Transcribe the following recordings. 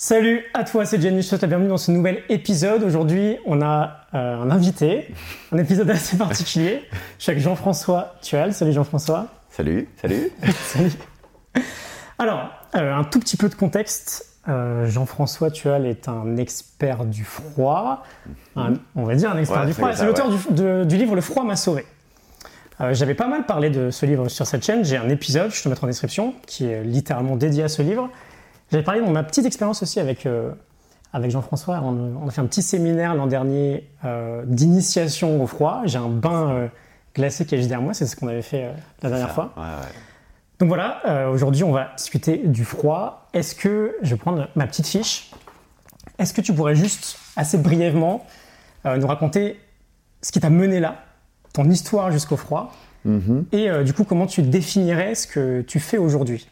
Salut à toi, c'est Jenny, je te souhaite la bienvenue dans ce nouvel épisode. Aujourd'hui, on a euh, un invité, un épisode assez particulier. Je suis avec Jean-François Tual. Salut Jean-François. Salut, salut. salut. Alors, euh, un tout petit peu de contexte. Euh, Jean-François Tual est un expert du froid, on va dire un expert Ouais, du froid. C'est l'auteur ouais. du, du livre Le froid m'a sauvé. J'avais pas mal parlé de ce livre sur cette chaîne. J'ai un épisode, je te mettrai en description, qui est littéralement dédié à ce livre. J'avais parlé de ma petite expérience aussi avec, euh, avec Jean-François. On, on a fait un petit séminaire l'an dernier euh, d'initiation au froid. J'ai un bain euh, glacé qui est juste derrière moi, c'est ce qu'on avait fait la dernière Ça, fois. Ouais, ouais. Donc voilà, aujourd'hui on va discuter du froid. Est-ce que, je vais prendre ma petite fiche, est-ce que tu pourrais juste assez brièvement nous raconter ce qui t'a mené là, ton histoire jusqu'au froid, Mhm. et du coup comment tu définirais ce que tu fais aujourd'hui?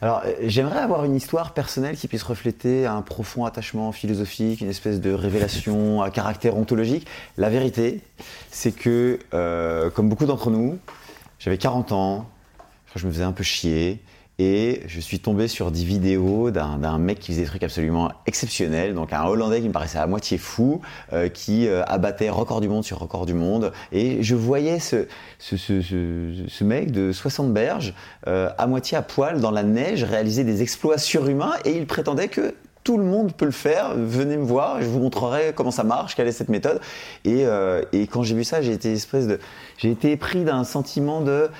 Alors, euh, j'aimerais avoir une histoire personnelle qui puisse refléter un profond attachement philosophique, une espèce de révélation à caractère ontologique. La vérité, c'est que, euh, comme beaucoup d'entre nous, j'avais 40 ans, je me faisais un peu chier. Et je suis tombé sur des vidéos d'un mec qui faisait des trucs absolument exceptionnels, donc un Hollandais qui me paraissait à moitié fou, euh, qui euh, abattait record du monde sur record du monde. Et je voyais ce, ce, ce, ce, mec de 60 berges, euh, à moitié à poil dans la neige, réaliser des exploits surhumains, et il prétendait que tout le monde peut le faire, venez me voir, je vous montrerai comment ça marche, quelle est cette méthode. Et, et quand j'ai vu ça, j'ai été de, j'ai été pris d'un sentiment de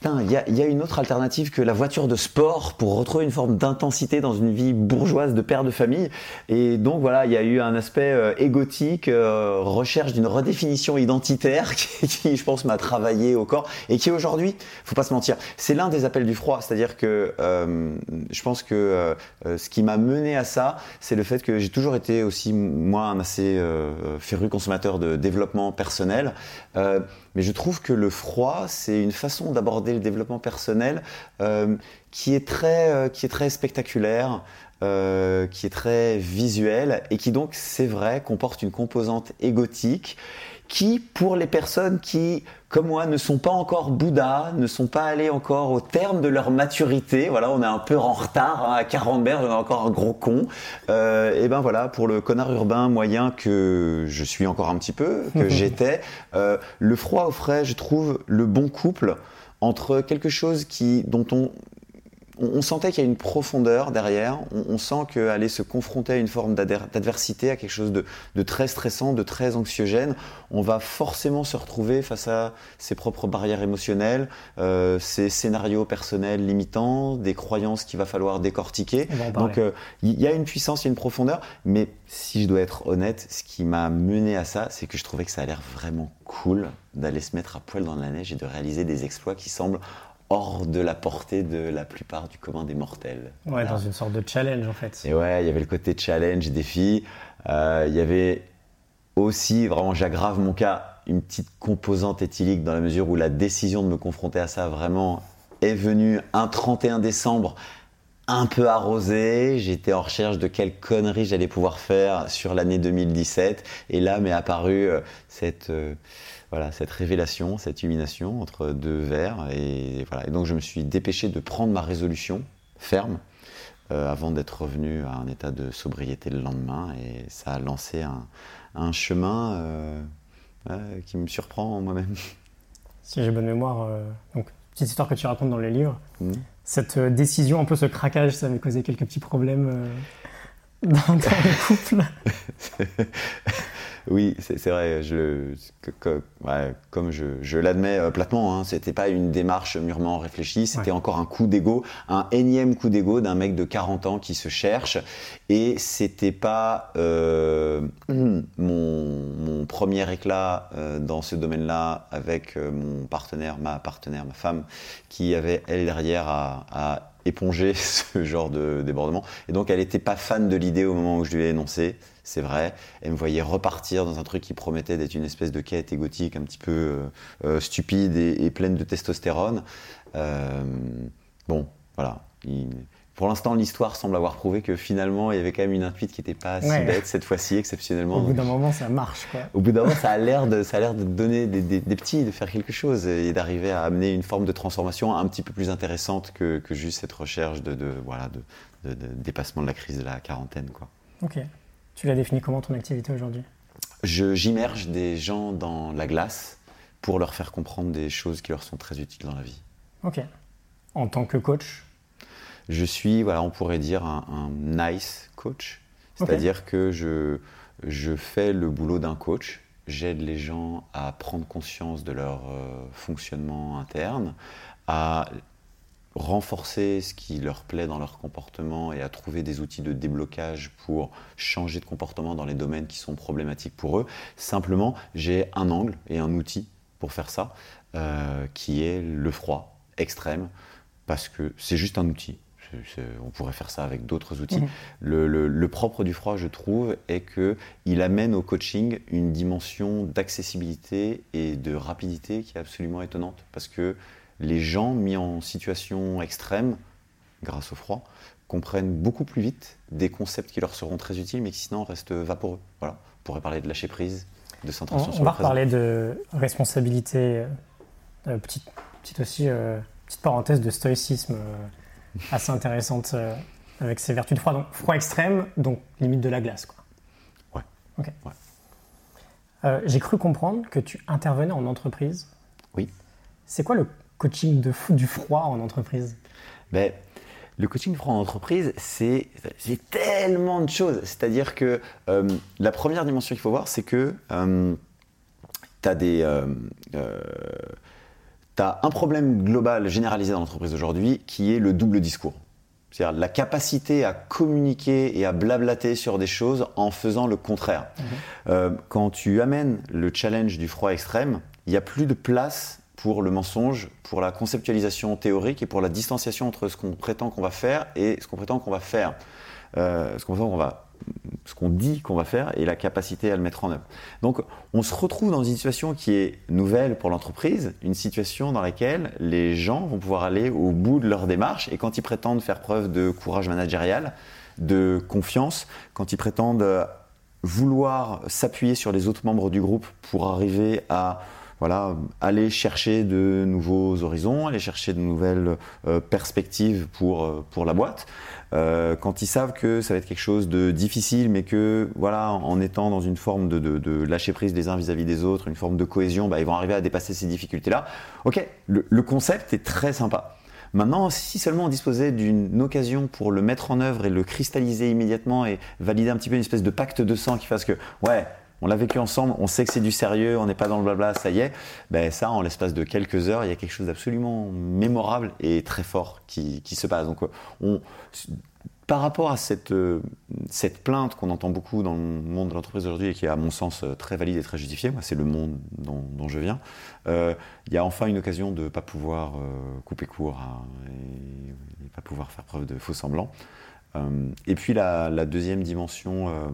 putain, il y y a une autre alternative que la voiture de sport pour retrouver une forme d'intensité dans une vie bourgeoise de père de famille. Et donc voilà, il y a eu un aspect euh, égotique, euh, recherche d'une redéfinition identitaire qui, qui, je pense, m'a travaillé au corps et qui aujourd'hui, faut pas se mentir, c'est l'un des appels du froid. C'est-à-dire que euh, je pense que euh, euh, ce qui m'a mené à ça, c'est le fait que j'ai toujours été aussi moi un assez euh, féru consommateur de développement personnel. Mais je trouve que le froid, c'est une façon d'aborder le développement personnel euh, qui est très, euh, qui est très spectaculaire, euh, qui est très visuel et qui donc, c'est vrai, comporte une composante égotique qui, pour les personnes qui, comme moi, ne sont pas encore Bouddha, ne sont pas allés encore au terme de leur maturité, voilà, on est un peu en retard, hein, à 40 berges, on est encore un gros con, euh, et ben voilà, pour le connard urbain moyen que je suis encore un petit peu, que j'étais, euh, le froid au frais, je trouve le bon couple entre quelque chose qui, dont on, on, sentait qu'il y a une profondeur derrière. On, on sent qu'aller se confronter à une forme d'adver- d'adversité, à quelque chose de, de très stressant, de très anxiogène, on va forcément se retrouver face à ses propres barrières émotionnelles, euh, ses scénarios personnels limitants, des croyances qu'il va falloir décortiquer. Donc euh, il y a une puissance, il y a une profondeur, mais si je dois être honnête, ce qui m'a mené à ça, c'est que je trouvais que ça a l'air vraiment cool d'aller se mettre à poil dans la neige et de réaliser des exploits qui semblent hors de la portée de la plupart du commun des mortels. Ouais, Voilà. dans une sorte de challenge en fait. Et ouais, il y avait le côté challenge, défi. Euh, il y avait aussi, vraiment, j'aggrave mon cas, une petite composante éthylique dans la mesure où la décision de me confronter à ça vraiment est venue un 31 décembre un peu arrosé. J'étais en recherche de quelle connerie j'allais pouvoir faire sur l'année 2017. Et là m'est apparue euh, cette, euh, voilà, cette révélation, cette illumination entre deux verres. Et, voilà. et donc je me suis dépêché de prendre ma résolution ferme euh, avant d'être revenu à un état de sobriété le lendemain. Et ça a lancé un, un chemin euh, ouais, qui me surprend en moi-même. Si j'ai bonne mémoire, euh, donc petite histoire que tu racontes dans les livres, Mhm. cette euh, décision, un peu ce craquage, ça m'avait causé quelques petits problèmes euh, dans, dans le couple. Oui, c'est vrai. Je, ouais, comme je, je l'admets euh, platement, hein, c'était pas une démarche mûrement réfléchie. C'était Ouais. encore un coup d'ego, un énième coup d'ego d'un mec de 40 ans qui se cherche. Et c'était pas euh, mon, mon premier éclat euh, dans ce domaine-là avec mon partenaire, ma partenaire, ma femme, qui avait elle derrière à, à éponger ce genre de débordement. Et donc elle n'était pas fan de l'idée au moment où je lui ai énoncé. C'est vrai, elle me voyait repartir dans un truc qui promettait d'être une espèce de quête égotique un petit peu euh, euh, stupide et, et pleine de testostérone. Euh, bon, voilà. Il- pour l'instant, l'histoire semble avoir prouvé que finalement, il y avait quand même une intuite qui n'était pas si bête cette fois-ci, exceptionnellement. Au bout d'un moment, ça marche quoi. au bout d'un moment, ça a l'air de, ça a l'air de donner des, des- des petits, de faire quelque chose et d'arriver à amener une forme de transformation un petit peu plus intéressante que, que juste cette recherche de, de, voilà, de, de, dépassement de la crise de la quarantaine. Quoi. Ok. Tu l'as défini comment ton activité aujourd'hui? J'immerge des gens dans la glace pour leur faire comprendre des choses qui leur sont très utiles dans la vie. Ok. En tant que coach? Je suis, voilà, on pourrait dire un, nice coach. C'est-à-dire que je, je fais le boulot d'un coach. J'aide les gens à prendre conscience de leur euh, fonctionnement interne, à renforcer ce qui leur plaît dans leur comportement et à trouver des outils de déblocage pour changer de comportement dans les domaines qui sont problématiques pour eux. Simplement, j'ai un angle et un outil pour faire ça, euh, qui est le froid extrême, parce que c'est juste un outil. on pourrait faire ça avec d'autres outils. Mhm. Le, propre du froid, je trouve, est qu'il amène au coaching une dimension d'accessibilité et de rapidité qui est absolument étonnante, parce que les gens mis en situation extrême, grâce au froid, comprennent beaucoup plus vite des concepts qui leur seront très utiles, mais qui sinon restent vaporeux. Voilà. On pourrait parler de lâcher prise, de centration on, on va reparler de responsabilité. Euh, petite, petite aussi euh, petite parenthèse de stoïcisme euh, assez intéressante avec ses vertus de froid. Donc froid extrême, donc limite de la glace. Quoi. Ouais. Ok. Ouais. J'ai cru comprendre que tu intervenais en entreprise. Oui. C'est quoi le coaching de, du froid en entreprise ben, Le coaching du froid en entreprise, c'est tellement de choses. C'est-à-dire que euh, la première dimension qu'il faut voir, c'est que euh, tu as des. Euh, as un problème global généralisé dans l'entreprise aujourd'hui qui est le double discours. C'est-à-dire la capacité à communiquer et à blablater sur des choses en faisant le contraire. Mhm. quand tu amènes le challenge du froid extrême, il n'y a plus de place pour le mensonge, pour la conceptualisation théorique et pour la distanciation entre ce qu'on prétend qu'on va faire et ce qu'on prétend qu'on va faire. Euh, ce qu'on ce qu'on dit qu'on va faire et la capacité à le mettre en œuvre. Donc on se retrouve dans une situation qui est nouvelle pour l'entreprise, une situation dans laquelle les gens vont pouvoir aller au bout de leur démarche et quand ils prétendent faire preuve de courage managérial, de confiance, quand ils prétendent vouloir s'appuyer sur les autres membres du groupe pour arriver à voilà, aller chercher de nouveaux horizons, aller chercher de nouvelles euh, perspectives pour, euh, pour la boîte. Euh, quand ils savent que ça va être quelque chose de difficile, mais que voilà, en étant dans une forme de, de, de lâcher prise des uns vis-à-vis des autres, une forme de cohésion, bah, ils vont arriver à dépasser ces difficultés-là. Ok, le, le concept est très sympa. Maintenant, si seulement on disposait d'une occasion pour le mettre en œuvre et le cristalliser immédiatement et valider un petit peu une espèce de pacte de sang qui fasse que, ouais, on l'a vécu ensemble, on sait que c'est du sérieux, on n'est pas dans le blabla, ça y est. Ben ça, en l'espace de quelques heures, il y a quelque chose d'absolument mémorable et très fort qui, se passe. Donc, on, par rapport à cette, euh, cette plainte qu'on entend beaucoup dans le monde de l'entreprise aujourd'hui et qui est à mon sens euh, très valide et très justifiée, moi c'est le monde dont, je viens, euh, il y a enfin une occasion de ne pas pouvoir couper court et, ne pas pouvoir faire preuve de faux semblants. et puis la deuxième dimension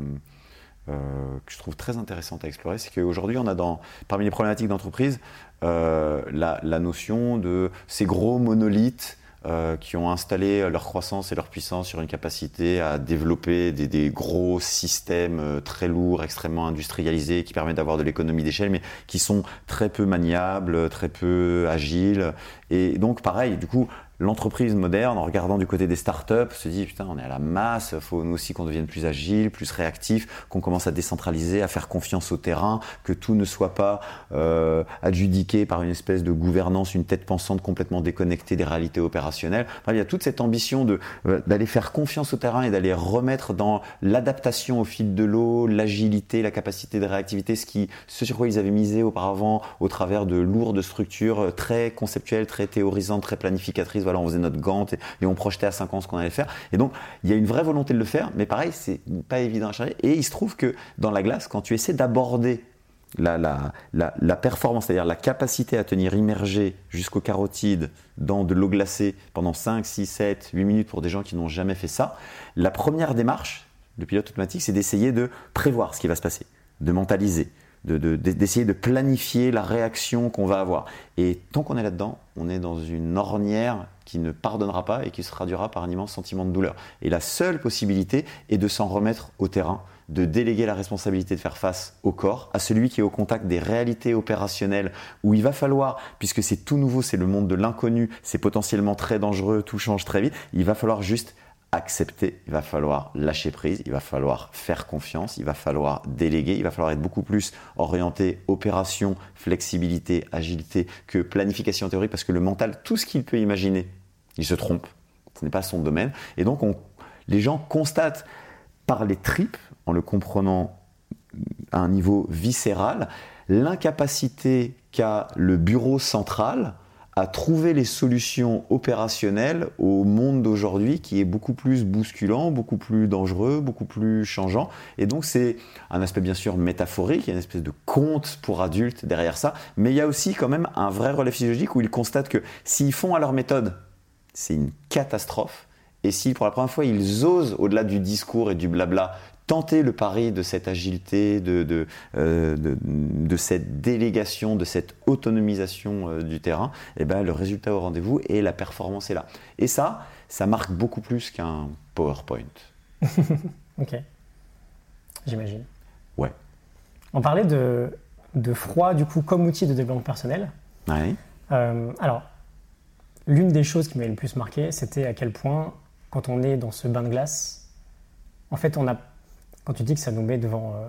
euh, que je trouve très intéressante à explorer, c'est qu'aujourd'hui, on a dans, parmi les problématiques d'entreprise euh, la, notion de ces gros monolithes euh, qui ont installé leur croissance et leur puissance sur une capacité à développer des, des gros systèmes très lourds, extrêmement industrialisés, qui permettent d'avoir de l'économie d'échelle, mais qui sont très peu maniables, très peu agiles. Et donc, pareil, du coup, l'entreprise moderne, en regardant du côté des startups, se dit putain, on est à la masse, il faut nous aussi qu'on devienne plus agile, plus réactif, qu'on commence à décentraliser, à faire confiance au terrain, que tout ne soit pas euh, adjudiqué par une espèce de gouvernance, une tête pensante complètement déconnectée des réalités opérationnelles. il y a toute cette ambition de euh, d'aller faire confiance au terrain et d'aller remettre dans l'adaptation au fil de l'eau, l'agilité, la capacité de réactivité, ce sur quoi ils avaient misé auparavant au travers de lourdes structures très conceptuelles, très théorisantes, très planificatrices voilà, on faisait notre gante et, on projetait à 5 ans ce qu'on allait faire. Et donc, il y a une vraie volonté de le faire, mais pareil, c'est pas évident à charger. Et il se trouve que dans la glace, quand tu essaies d'aborder la, la, la, performance, c'est-à-dire la capacité à tenir immergé jusqu'au carotide dans de l'eau glacée pendant 5, 6, 7, 8 minutes pour des gens qui n'ont jamais fait ça, la première démarche, le pilote automatique, c'est d'essayer de prévoir ce qui va se passer, de mentaliser, d'essayer de, planifier la réaction qu'on va avoir. Et tant qu'on est là-dedans, on est dans une ornière qui ne pardonnera pas et qui se traduira par un immense sentiment de douleur. Et la seule possibilité est de s'en remettre au terrain, de déléguer la responsabilité de faire face au corps, à celui qui est au contact des réalités opérationnelles, où il va falloir, puisque c'est tout nouveau, c'est le monde de l'inconnu, c'est potentiellement très dangereux, tout change très vite, il va falloir juste accepter, il va falloir lâcher prise, il va falloir faire confiance, il va falloir déléguer, il va falloir être beaucoup plus orienté opération, flexibilité, agilité que planification théorique parce que le mental, tout ce qu'il peut imaginer, il se trompe. Ce n'est pas son domaine. Et donc, les gens constatent par les tripes, en le comprenant à un niveau viscéral, l'incapacité qu'a le bureau central à trouver les solutions opérationnelles au monde d'aujourd'hui qui est beaucoup plus bousculant, beaucoup plus dangereux, beaucoup plus changeant. Et donc c'est un aspect bien sûr métaphorique, il y a une espèce de conte pour adultes derrière ça, mais il y a aussi quand même un vrai relais physiologique où ils constatent que s'ils font à leur méthode, c'est une catastrophe. Et si pour la première fois ils osent, au-delà du discours et du blabla, tenter le pari de cette agilité, de, euh, de, cette délégation, de cette autonomisation euh, du terrain, et eh ben, le résultat au rendez-vous et la performance est là. Et ça, ça marque beaucoup plus qu'un PowerPoint. ok. J'imagine. Ouais. On parlait de, froid, du coup, comme outil de développement personnel. Ouais. Euh, alors, l'une des choses qui m'avait le plus marqué, c'était à quel point, quand on est dans ce bain de glace, en fait, on a quand tu dis que ça nous met devant, euh,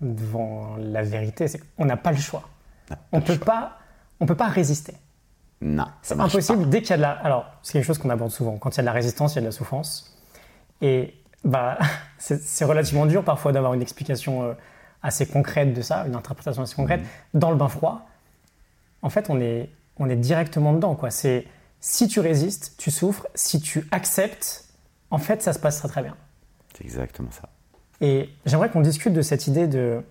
devant la vérité, c'est qu'on n'a pas le choix. On peut pas, on peut pas résister. Non, c'est impossible. Dès qu'il y a de la, alors c'est quelque chose qu'on aborde souvent. Quand il y a de la résistance, il y a de la souffrance. Et bah, c'est relativement dur parfois d'avoir une explication euh, assez concrète de ça, une interprétation assez concrète. Mhm. Dans le bain froid, en fait, on est, on est directement dedans. Quoi. C'est si tu résistes, tu souffres. Si tu acceptes, en fait, ça se passera très bien. C'est exactement ça. Et j'aimerais qu'on discute de cette idée de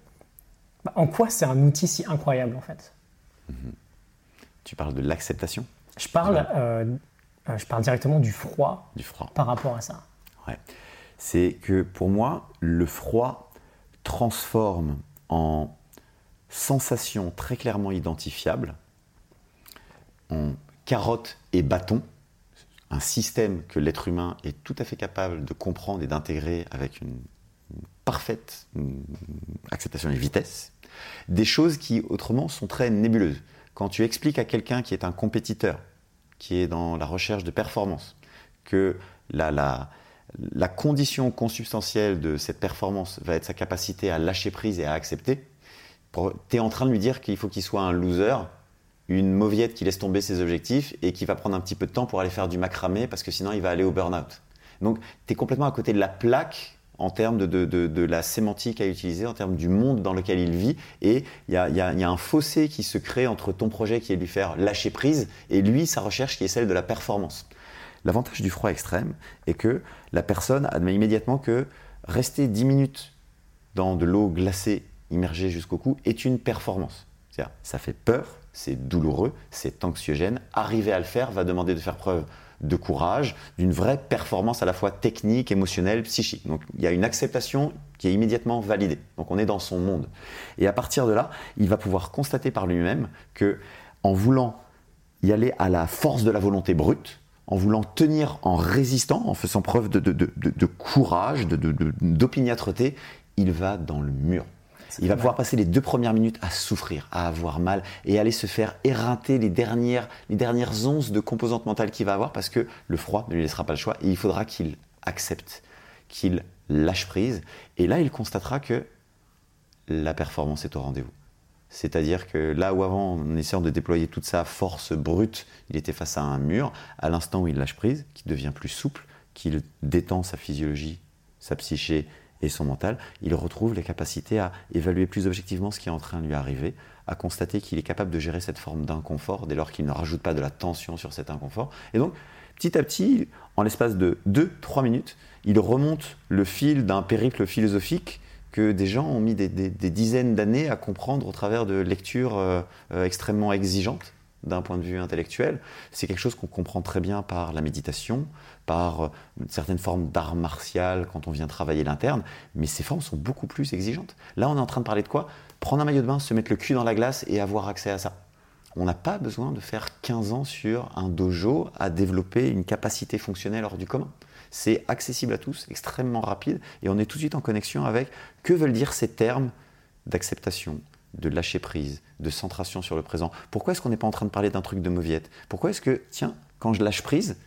bah, en quoi c'est un outil si incroyable en fait? Mhm. Tu parles de l'acceptation? Je parle, euh, euh, je parle directement du froid, du froid par rapport à ça. Ouais. C'est que pour moi, le froid transforme en sensation très clairement identifiable, en carotte et bâton, un système que l'être humain est tout à fait capable de comprendre et d'intégrer avec une parfaite acceptation des vitesses, des choses qui autrement sont très nébuleuses. Quand tu expliques à quelqu'un qui est un compétiteur, qui est dans la recherche de performance, que la, la, la condition consubstantielle de cette performance va être sa capacité à lâcher prise et à accepter, tu es en train de lui dire qu'il faut qu'il soit un loser, une mauviette qui laisse tomber ses objectifs et qui va prendre un petit peu de temps pour aller faire du macramé parce que sinon il va aller au burn-out. Donc tu es complètement à côté de la plaque en termes de, la sémantique à utiliser, en termes du monde dans lequel il vit. Et il y a, un fossé qui se crée entre ton projet qui est de lui faire lâcher prise et lui, sa recherche qui est celle de la performance. L'avantage du froid extrême est que la personne admet immédiatement que rester 10 minutes dans de l'eau glacée immergée jusqu'au cou est une performance. C'est-à-dire, ça fait peur, c'est douloureux, c'est anxiogène. Arriver à le faire va demander de faire preuve de courage, d'une vraie performance à la fois technique, émotionnelle, psychique. Donc il y a une acceptation qui est immédiatement validée. Donc on est dans son monde. Et à partir de là, il va pouvoir constater par lui-même que en voulant y aller à la force de la volonté brute, en voulant tenir en résistant, en faisant preuve de, de, de, de courage, d'opiniâtreté, il va dans le mur. Il va pouvoir passer les deux premières minutes à souffrir, à avoir mal et aller se faire éreinter les dernières, les dernières onces de composantes mentales qu'il va avoir parce que le froid ne lui laissera pas le choix et il faudra qu'il accepte, qu'il lâche prise. Et là, il constatera que la performance est au rendez-vous. C'est-à-dire que là où avant, en essayant de déployer toute sa force brute, il était face à un mur, à l'instant où il lâche prise, qu'il devient plus souple, qu'il détend sa physiologie, sa psyché et son mental, il retrouve les capacités à évaluer plus objectivement ce qui est en train de lui arriver, à constater qu'il est capable de gérer cette forme d'inconfort dès lors qu'il ne rajoute pas de la tension sur cet inconfort. Et donc, petit à petit, en l'espace de 2-3 minutes, il remonte le fil d'un périple philosophique que des gens ont mis des, dizaines d'années à comprendre au travers de lectures euh, euh, extrêmement exigeantes d'un point de vue intellectuel. C'est quelque chose qu'on comprend très bien par la méditation, par euh, certaines formes d'art martial quand on vient travailler l'interne, mais ces formes sont beaucoup plus exigeantes. Là, on est en train de parler de quoi? Prendre un maillot de bain, se mettre le cul dans la glace et avoir accès à ça. On n'a pas besoin de faire 15 ans sur un dojo à développer une capacité fonctionnelle hors du commun. C'est accessible à tous, extrêmement rapide, et on est tout de suite en connexion avec que veulent dire ces termes d'acceptation, de lâcher prise, de centration sur le présent? Pourquoi est-ce qu'on n'est pas en train de parler d'un truc de mauviette? Pourquoi est-ce que, tiens, quand je lâche prise,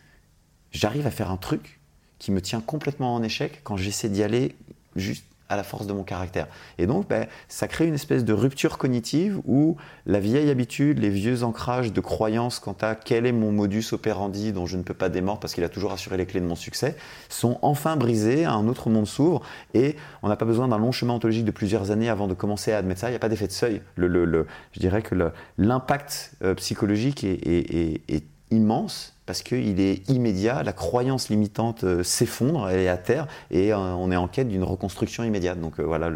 j'arrive à faire un truc qui me tient complètement en échec quand j'essaie d'y aller juste à la force de mon caractère. Et donc, ben, ça crée une espèce de rupture cognitive où la vieille habitude, les vieux ancrages de croyances quant à quel est mon modus operandi dont je ne peux pas démordre parce qu'il a toujours assuré les clés de mon succès, sont enfin brisés, un autre monde s'ouvre et on n'a pas besoin d'un long chemin ontologique de plusieurs années avant de commencer à admettre ça. Il n'y a pas d'effet de seuil. Le, je dirais que l'impact euh, psychologique est immense parce qu'il est immédiat, la croyance limitante euh, s'effondre, elle est à terre, et euh, on est en quête d'une reconstruction immédiate. Donc euh, voilà,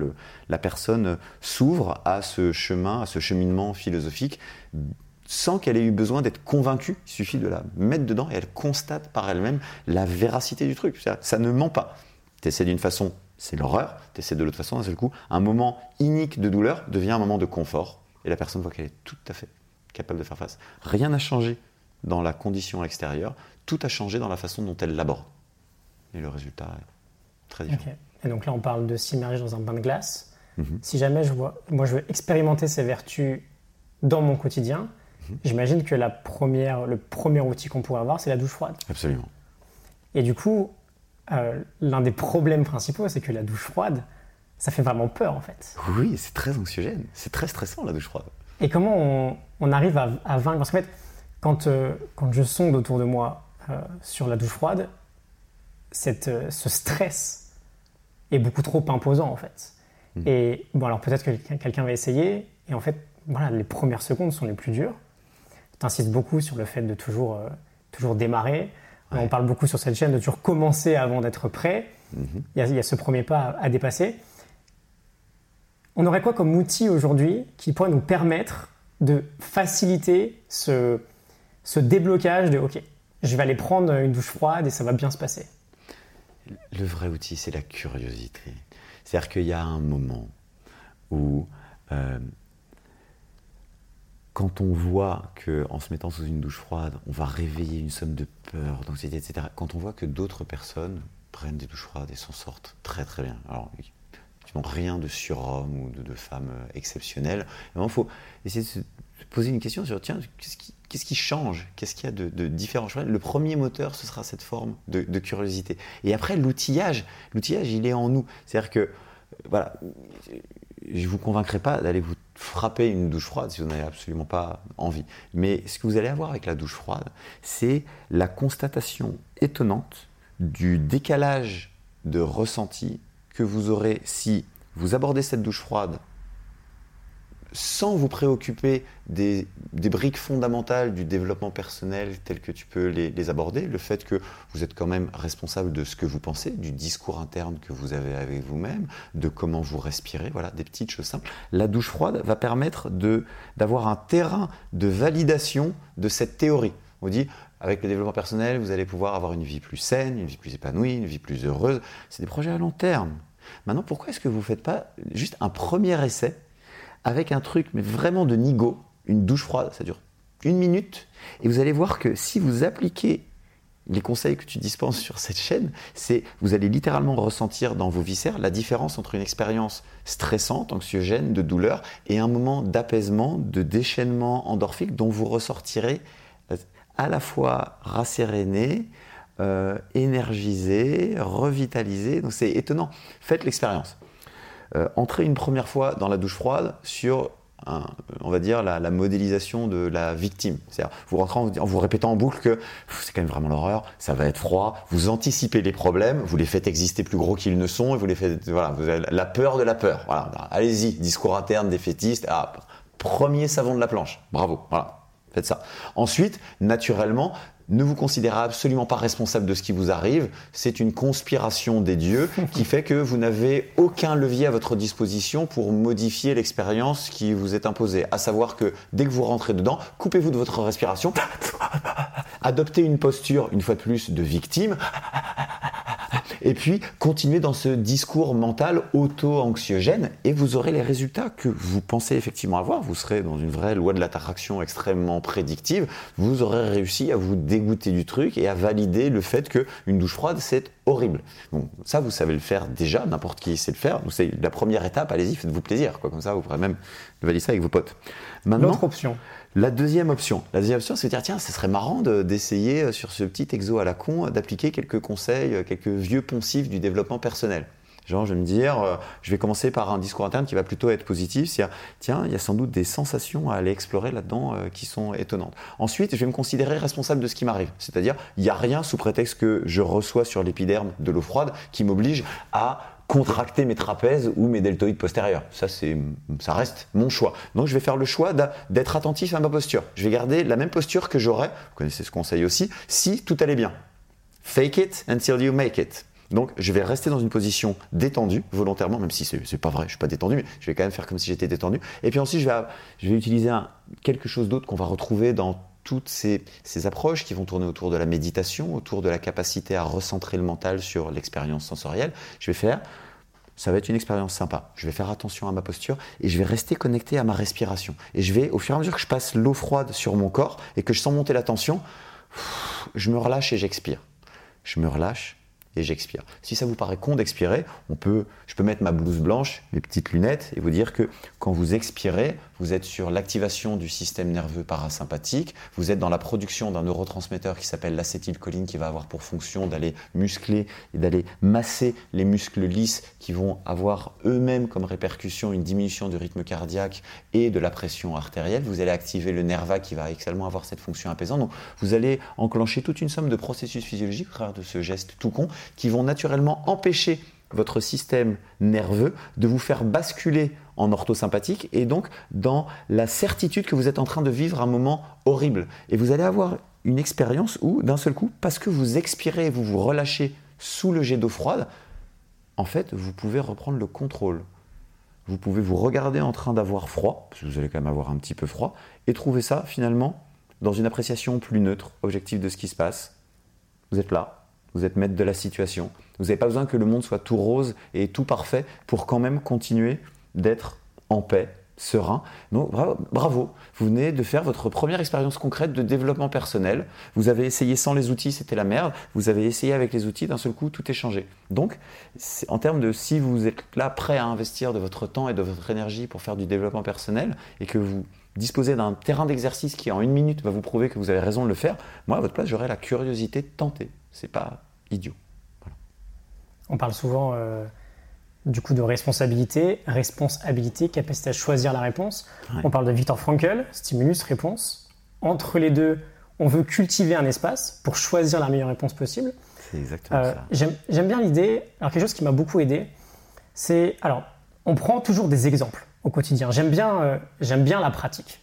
la personne s'ouvre à ce chemin, à ce cheminement philosophique, sans qu'elle ait eu besoin d'être convaincue. Il suffit de la mettre dedans et elle constate par elle-même la véracité du truc. Ça, ne ment pas. Tu d'une façon, c'est l'horreur, tu de l'autre façon, d'un seul coup, un moment inique de douleur devient un moment de confort, et la personne voit qu'elle est tout à fait capable de faire face. Rien n'a changé dans la condition extérieure, tout a changé dans la façon dont elle l'aborde. Et le résultat est très différent. Et donc là, on parle de s'immerger dans un bain de glace. Mhm. Si jamais je vois, moi je veux expérimenter ces vertus dans mon quotidien, mhm. j'imagine que la première, le premier outil qu'on pourrait avoir, c'est la douche froide. Absolument. Et du coup, euh, l'un des problèmes principaux, c'est que la douche froide, ça fait vraiment peur en fait. Oui, c'est très anxiogène, c'est très stressant la douche froide. Et comment on, on arrive à, à, vaincre? Parce qu'en fait, quand, euh, quand je sonde autour de moi euh, sur la douche froide, cette, euh, ce stress est beaucoup trop imposant en fait. Hmm. Et bon, alors peut-être que quelqu'un va essayer, et en fait, voilà, les premières secondes sont les plus dures. Tu insistes beaucoup sur le fait de toujours, toujours démarrer. On parle beaucoup sur cette chaîne de toujours commencer avant d'être prêt. Hmm. Il, y a, ce premier pas à, à dépasser. On aurait quoi comme outil aujourd'hui qui pourrait nous permettre de faciliter ce, ce déblocage de OK, je vais aller prendre une douche froide et ça va bien se passer Le vrai outil, c'est la curiosité. C'est-à-dire qu'il y a un moment où, euh, quand on voit qu'en se mettant sous une douche froide, on va réveiller une somme de peur, d'anxiété, etc., quand on voit que d'autres personnes prennent des douches froides et s'en sortent très très bien. Alors, rien de surhomme ou de, de femme exceptionnelle. Il faut essayer de se poser une question sur tiens, qu'est-ce qui, change? Qu'est-ce qu'il y a de, différent? Le premier moteur, ce sera cette forme de, curiosité. Et après, l'outillage, l'outillage, il est en nous. C'est-à-dire que, voilà, je ne vous convaincrai pas d'aller vous frapper une douche froide si vous n'avez absolument pas envie. Mais ce que vous allez avoir avec la douche froide, c'est la constatation étonnante du décalage de ressenti que vous aurez si vous abordez cette douche froide sans vous préoccuper des, briques fondamentales du développement personnel telles que tu peux les, aborder, le fait que vous êtes quand même responsable de ce que vous pensez, du discours interne que vous avez avec vous-même, de comment vous respirez, voilà, des petites choses simples. La douche froide va permettre d'avoir un terrain de validation de cette théorie. On dit, avec le développement personnel, vous allez pouvoir avoir une vie plus saine, une vie plus épanouie, une vie plus heureuse. C'est des projets à long terme. Maintenant, pourquoi est-ce que vous ne faites pas juste un premier essai avec un truc, mais vraiment de nigo, une douche froide, ça dure une minute, et vous allez voir que si vous appliquez les conseils que tu dispenses sur cette chaîne, c'est vous allez littéralement ressentir dans vos viscères la différence entre une expérience stressante, anxiogène, de douleur, et un moment d'apaisement, de déchaînement endorphique dont vous ressortirez euh, à la fois rasséréné, euh, énergisé, revitalisé. Donc c'est étonnant. Faites l'expérience. Euh, entrer une première fois dans la douche froide sur on va dire, la, modélisation de la victime. C'est-à-dire, vous rentrez en, vous répétant en boucle que c'est quand même vraiment l'horreur, ça va être froid, vous anticipez les problèmes, vous les faites exister plus gros qu'ils ne sont, et vous les faites, voilà, avez la peur de la peur. Allez-y, discours interne défaitiste, ah, premier savon de la planche, bravo, voilà. Faites ça. Ensuite, naturellement, ne vous considérez absolument pas responsable de ce qui vous arrive. C'est une conspiration des dieux qui fait que vous n'avez aucun levier à votre disposition pour modifier l'expérience qui vous est imposée. À savoir que dès que vous rentrez dedans, coupez-vous de votre respiration, adoptez une posture, une fois de plus, de victime et puis continuez dans ce discours mental auto-anxiogène et vous aurez les résultats que vous pensez effectivement avoir. Vous serez dans une vraie loi de l'attraction extrêmement prédictive. Vous aurez réussi à vous dégoûter du truc et à valider le fait qu'une douche froide, c'est horrible. Bon, ça, vous savez le faire déjà, n'importe qui sait le faire. C'est la première étape, allez-y, faites-vous plaisir. Quoi. Comme ça, vous pourrez même valider ça avec vos potes. L'autre option. La deuxième option, la deuxième option, c'est de dire tiens, ce serait marrant d'essayer euh, sur ce petit exo à la con d'appliquer quelques conseils, euh, quelques vieux poncifs du développement personnel. Genre, je vais me dire, euh, je vais commencer par un discours interne qui va plutôt être positif. C'est tiens, il y a sans doute des sensations à aller explorer là-dedans qui sont étonnantes. Ensuite, je vais me considérer responsable de ce qui m'arrive. C'est-à-dire, il n'y a rien sous prétexte que je reçois sur l'épiderme de l'eau froide qui m'oblige à contracter mes trapèzes ou mes deltoïdes postérieurs. Ça, c'est, ça reste mon choix. Donc, je vais faire le choix d'être attentif à ma posture. Je vais garder la même posture que j'aurais, vous connaissez ce conseil aussi, si tout allait bien. Fake it until you make it. Donc, je vais rester dans une position détendue, volontairement, même si c'est pas vrai, je suis pas détendu, mais je vais quand même faire comme si j'étais détendu. Et puis ensuite, je vais, je vais utiliser quelque chose d'autre qu'on va retrouver dans toutes ces, approches qui vont tourner autour de la méditation, autour de la capacité à recentrer le mental sur l'expérience sensorielle, je vais faire, ça va être une expérience sympa. Je vais faire attention à ma posture et je vais rester connecté à ma respiration. Et je vais, au fur et à mesure que je passe l'eau froide sur mon corps et que je sens monter la tension, je me relâche et j'expire. Je me relâche et j'expire. Si ça vous paraît con d'expirer, on peut, je peux mettre ma blouse blanche, mes petites lunettes et vous dire que quand vous expirez, vous êtes sur l'activation du système nerveux parasympathique, vous êtes dans la production d'un neurotransmetteur qui s'appelle l'acétylcholine qui va avoir pour fonction d'aller muscler et d'aller masser les muscles lisses qui vont avoir eux-mêmes comme répercussion une diminution du rythme cardiaque et de la pression artérielle. Vous allez activer le nerva qui va également avoir cette fonction apaisante. Donc vous allez enclencher toute une somme de processus physiologiques au de ce geste tout con qui vont naturellement empêcher votre système nerveux de vous faire basculer en orthosympathique et donc dans la certitude que vous êtes en train de vivre un moment horrible. Et vous allez avoir une expérience où, d'un seul coup, parce que vous expirez et vous vous relâchez sous le jet d'eau froide, en fait, vous pouvez reprendre le contrôle. Vous pouvez vous regarder en train d'avoir froid, parce que vous allez quand même avoir un petit peu froid, et trouver ça finalement dans une appréciation plus neutre, objective de ce qui se passe. Vous êtes là, vous êtes maître de la situation. Vous n'avez pas besoin que le monde soit tout rose et tout parfait pour quand même continuer d'être en paix, serein. Donc bravo, vous venez de faire votre première expérience concrète de développement personnel. Vous avez essayé sans les outils, c'était la merde. Vous avez essayé avec les outils, d'un seul coup, tout est changé. Donc, en termes de si vous êtes là prêt à investir de votre temps et de votre énergie pour faire du développement personnel et que vous disposez d'un terrain d'exercice qui en une minute va vous prouver que vous avez raison de le faire, moi à votre place j'aurais la curiosité de tenter c'est pas idiot. On parle souvent euh, du coup de responsabilité, responsabilité, capacité à choisir la réponse. On parle de Victor Frankl, stimulus, réponse. Entre les deux, on veut cultiver un espace pour choisir la meilleure réponse possible. C'est exactement euh, ça. J'aime bien l'idée. Alors quelque chose qui m'a beaucoup aidé, c'est alors on prend toujours des exemples au quotidien. J'aime bien, euh, j'aime bien la pratique.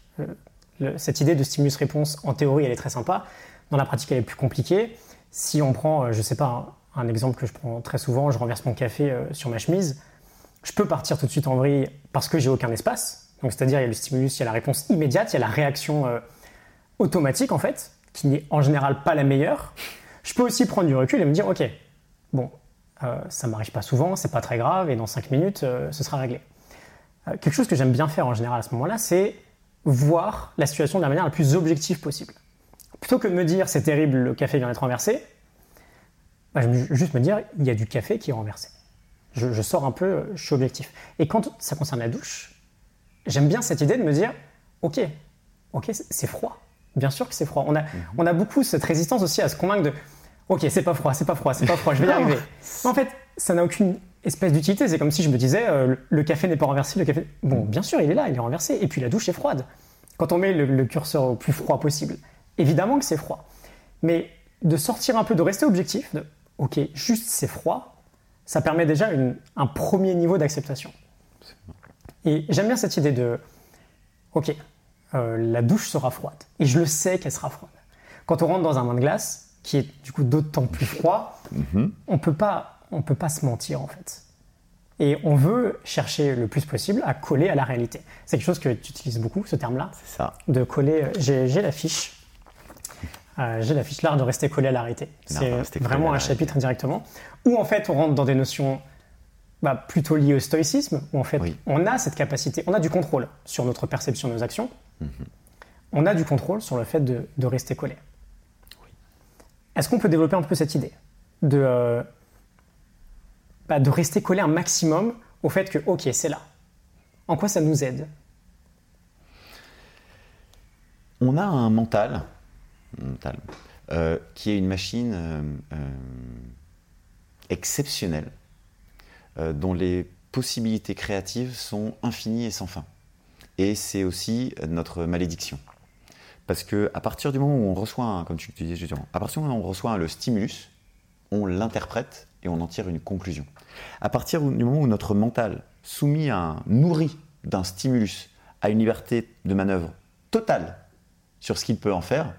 cette idée de stimulus-réponse, en théorie, elle est très sympa. Dans la pratique, elle est plus compliquée. Si on prend, euh, je ne sais pas, un, exemple que je prends très souvent, je renverse mon café euh, sur ma chemise, je peux partir tout de suite en vrille parce que j'ai aucun espace. Donc c'est-à-dire il y a le stimulus, il y a la réponse immédiate, il y a la réaction euh, automatique en fait, qui n'est en général pas la meilleure. Je peux aussi prendre du recul et me dire ok, bon, ça m'arrive pas souvent, c'est pas très grave et dans 5 minutes ce sera réglé. quelque chose que j'aime bien faire en général à ce moment-là, c'est voir la situation de la manière la plus objective possible. Plutôt que de me dire c'est terrible, le café vient d'être renversé, bah, je juste me dire il y a du café qui est renversé. Je, sors un peu, je suis objectif. Et quand ça concerne la douche, j'aime bien cette idée de me dire ok, ok, c'est froid. Bien sûr que c'est froid. On a, mhm. on a beaucoup cette résistance aussi à se convaincre de ok, c'est pas froid, c'est pas froid, c'est pas froid, je vais y arriver. en fait, ça n'a aucune espèce d'utilité. C'est comme si je me disais euh, le café n'est pas renversé, le café. Bon, bien sûr, il est là, il est renversé. Et puis la douche est froide. Quand on met le curseur au plus froid possible, évidemment que c'est froid. Mais de sortir un peu, de rester objectif, de ok, juste c'est froid, ça permet déjà un premier niveau d'acceptation. Et j'aime bien cette idée de ok, euh, la douche sera froide. Et je le sais qu'elle sera froide. Quand on rentre dans un bain de glace, qui est du coup d'autant plus froid, mm-hmm. on peut pas, on peut pas se mentir en fait. Et on veut chercher le plus possible à coller à la réalité. C'est quelque chose que tu utilises beaucoup, ce terme-là. C'est ça. De coller. J'ai la fiche euh, j'ai la fiche l'art de rester collé à la réalité. C'est vraiment un chapitre directement où en fait on rentre dans des notions bah, plutôt liées au stoïcisme, où en fait on a cette capacité, on a du contrôle sur notre perception de nos actions, mhm. on a du contrôle sur le fait de, rester collé. Est-ce qu'on peut développer un peu cette idée de, euh, bah, de rester collé un maximum au fait que, ok, c'est là. En quoi ça nous aide? On a un mental, euh, qui est une machine euh, euh, exceptionnelle, dont les possibilités créatives sont infinies et sans fin. Et c'est aussi notre malédiction. Parce que à partir du moment où on reçoit, comme tu disais à partir du moment où on reçoit le stimulus, on l'interprète et on en tire une conclusion. À partir du moment où notre mental, soumis à un, nourri d'un stimulus, a une liberté de manœuvre totale sur ce qu'il peut en faire,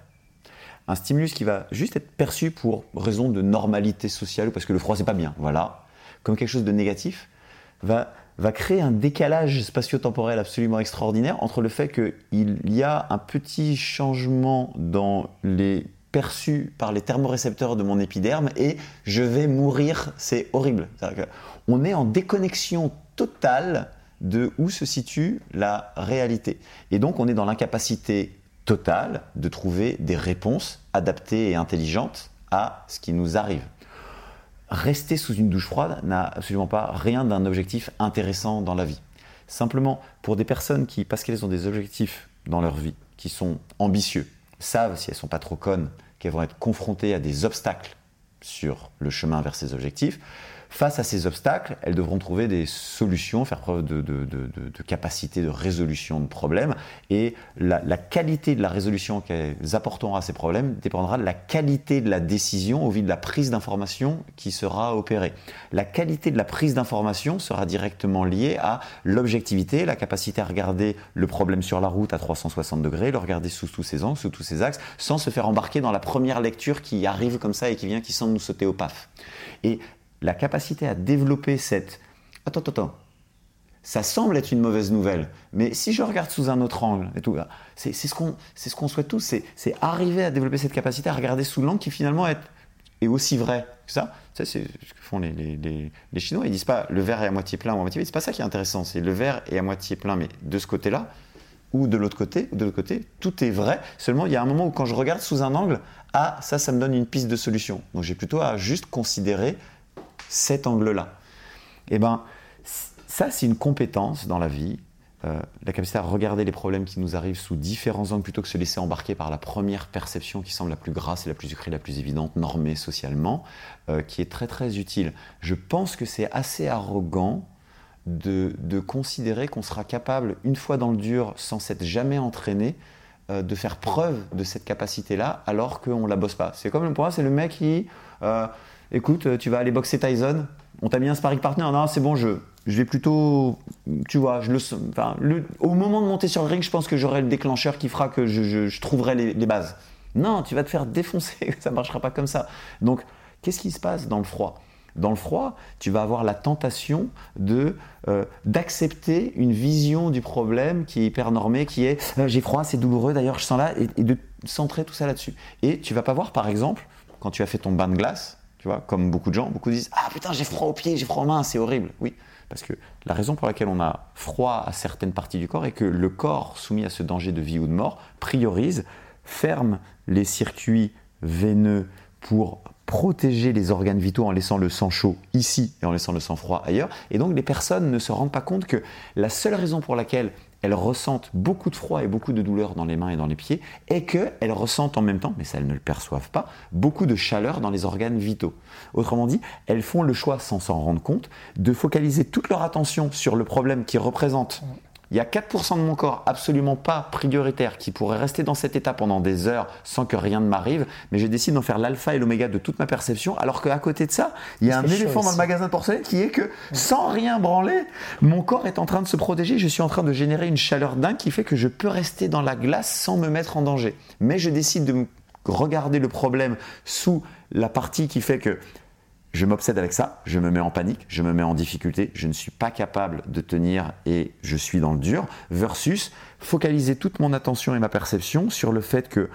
un stimulus qui va juste être perçu pour raison de normalité sociale ou parce que le froid c'est pas bien, voilà, comme quelque chose de négatif, va, va créer un décalage spatio-temporel absolument extraordinaire entre le fait qu'il y a un petit changement dans les perçus par les thermorécepteurs de mon épiderme et je vais mourir, c'est horrible. on est en déconnexion totale de où se situe la réalité. Et donc on est dans l'incapacité totale de trouver des réponses adaptées et intelligentes à ce qui nous arrive. Rester sous une douche froide n'a absolument pas rien d'un objectif intéressant dans la vie. Simplement, pour des personnes qui, parce qu'elles ont des objectifs dans leur vie, qui sont ambitieux, savent, si elles ne sont pas trop connes, qu'elles vont être confrontées à des obstacles sur le chemin vers ces objectifs, Face à ces obstacles, elles devront trouver des solutions, faire preuve de, capacité de résolution de problèmes. Et la, qualité de la résolution qu'elles apporteront à ces problèmes dépendra de la qualité de la décision au vu de la prise d'information qui sera opérée. La qualité de la prise d'information sera directement liée à l'objectivité, la capacité à regarder le problème sur la route à 360 degrés, le regarder sous tous ses angles, sous tous ses axes, sans se faire embarquer dans la première lecture qui arrive comme ça et qui vient, qui semble nous sauter au paf. La capacité à développer cette... Attends, attends, attends. Ça semble être une mauvaise nouvelle, mais si je regarde sous un autre angle et tout, c'est ce qu'on ce qu'on souhaite tous, c'est arriver à développer cette capacité à regarder sous l'angle qui finalement est, est, aussi vrai que ça. C'est ce que font les, les, les, Chinois. Ils disent pas le verre est à moitié plein ou à moitié vide. C'est pas ça qui est intéressant. C'est le verre est à moitié plein, mais de ce côté-là ou de l'autre côté, ou de l'autre côté, tout est vrai. Seulement, il y a un moment où quand je regarde sous un angle, ah, ça, ça me donne une piste de solution. Donc, j'ai plutôt à juste considérer cet angle-là. Eh ben, ça, c'est une compétence dans la vie, euh, la capacité à regarder les problèmes qui nous arrivent sous différents angles plutôt que se laisser embarquer par la première perception qui semble la plus grasse et la plus sucrée, la plus évidente, normée socialement, euh, qui est très très utile. Je pense que c'est assez arrogant de, considérer qu'on sera capable, une fois dans le dur, sans s'être jamais entraîné, euh, de faire preuve de cette capacité-là alors qu'on ne la bosse pas. C'est comme pour moi, c'est le mec qui écoute, euh, tu vas aller boxer Tyson, on t'a mis un sparring partner, non, c'est bon, je, je vais plutôt, tu vois, je le, enfin, au moment de monter sur le ring, je pense que j'aurai le déclencheur qui fera que je, trouverai les, bases. Non, tu vas te faire défoncer, ça marchera pas comme ça. Donc, qu'est-ce qui se passe dans le froid? Dans le froid, tu vas avoir la tentation de euh, d'accepter une vision du problème qui est hyper normée, qui est euh, j'ai froid, c'est douloureux, d'ailleurs je sens là, et, et, de centrer tout ça là-dessus. Et tu vas pas voir, par exemple, quand tu as fait ton bain de glace, tu vois, comme beaucoup de gens, beaucoup disent Ah putain, j'ai froid aux pieds, j'ai froid aux mains, c'est horrible. Oui, parce que la raison pour laquelle on a froid à certaines parties du corps est que le corps, soumis à ce danger de vie ou de mort, priorise, ferme les circuits veineux pour protéger les organes vitaux en laissant le sang chaud ici et en laissant le sang froid ailleurs. Et donc les personnes ne se rendent pas compte que la seule raison pour laquelle elles ressentent beaucoup de froid et beaucoup de douleur dans les mains et dans les pieds, et qu'elles ressentent en même temps, mais ça elles ne le perçoivent pas, beaucoup de chaleur dans les organes vitaux. Autrement dit, elles font le choix, sans s'en rendre compte, de focaliser toute leur attention sur le problème qui représente il y a 4% de mon corps absolument pas prioritaire qui pourrait rester dans cet état pendant des heures sans que rien ne m'arrive, mais je décide d'en faire l'alpha et l'oméga de toute ma perception, alors qu'à côté de ça, il y a un éléphant dans le magasin de porcelaine qui est que sans rien branler, mon corps est en train de se protéger, je suis en train de générer une chaleur dingue qui fait que je peux rester dans la glace sans me mettre en danger. Mais je décide de regarder le problème sous la partie qui fait que je m'obsède avec ça, je me mets en panique, je me mets en difficulté, je ne suis pas capable de tenir et je suis dans le dur, versus focaliser toute mon attention et ma perception sur le fait que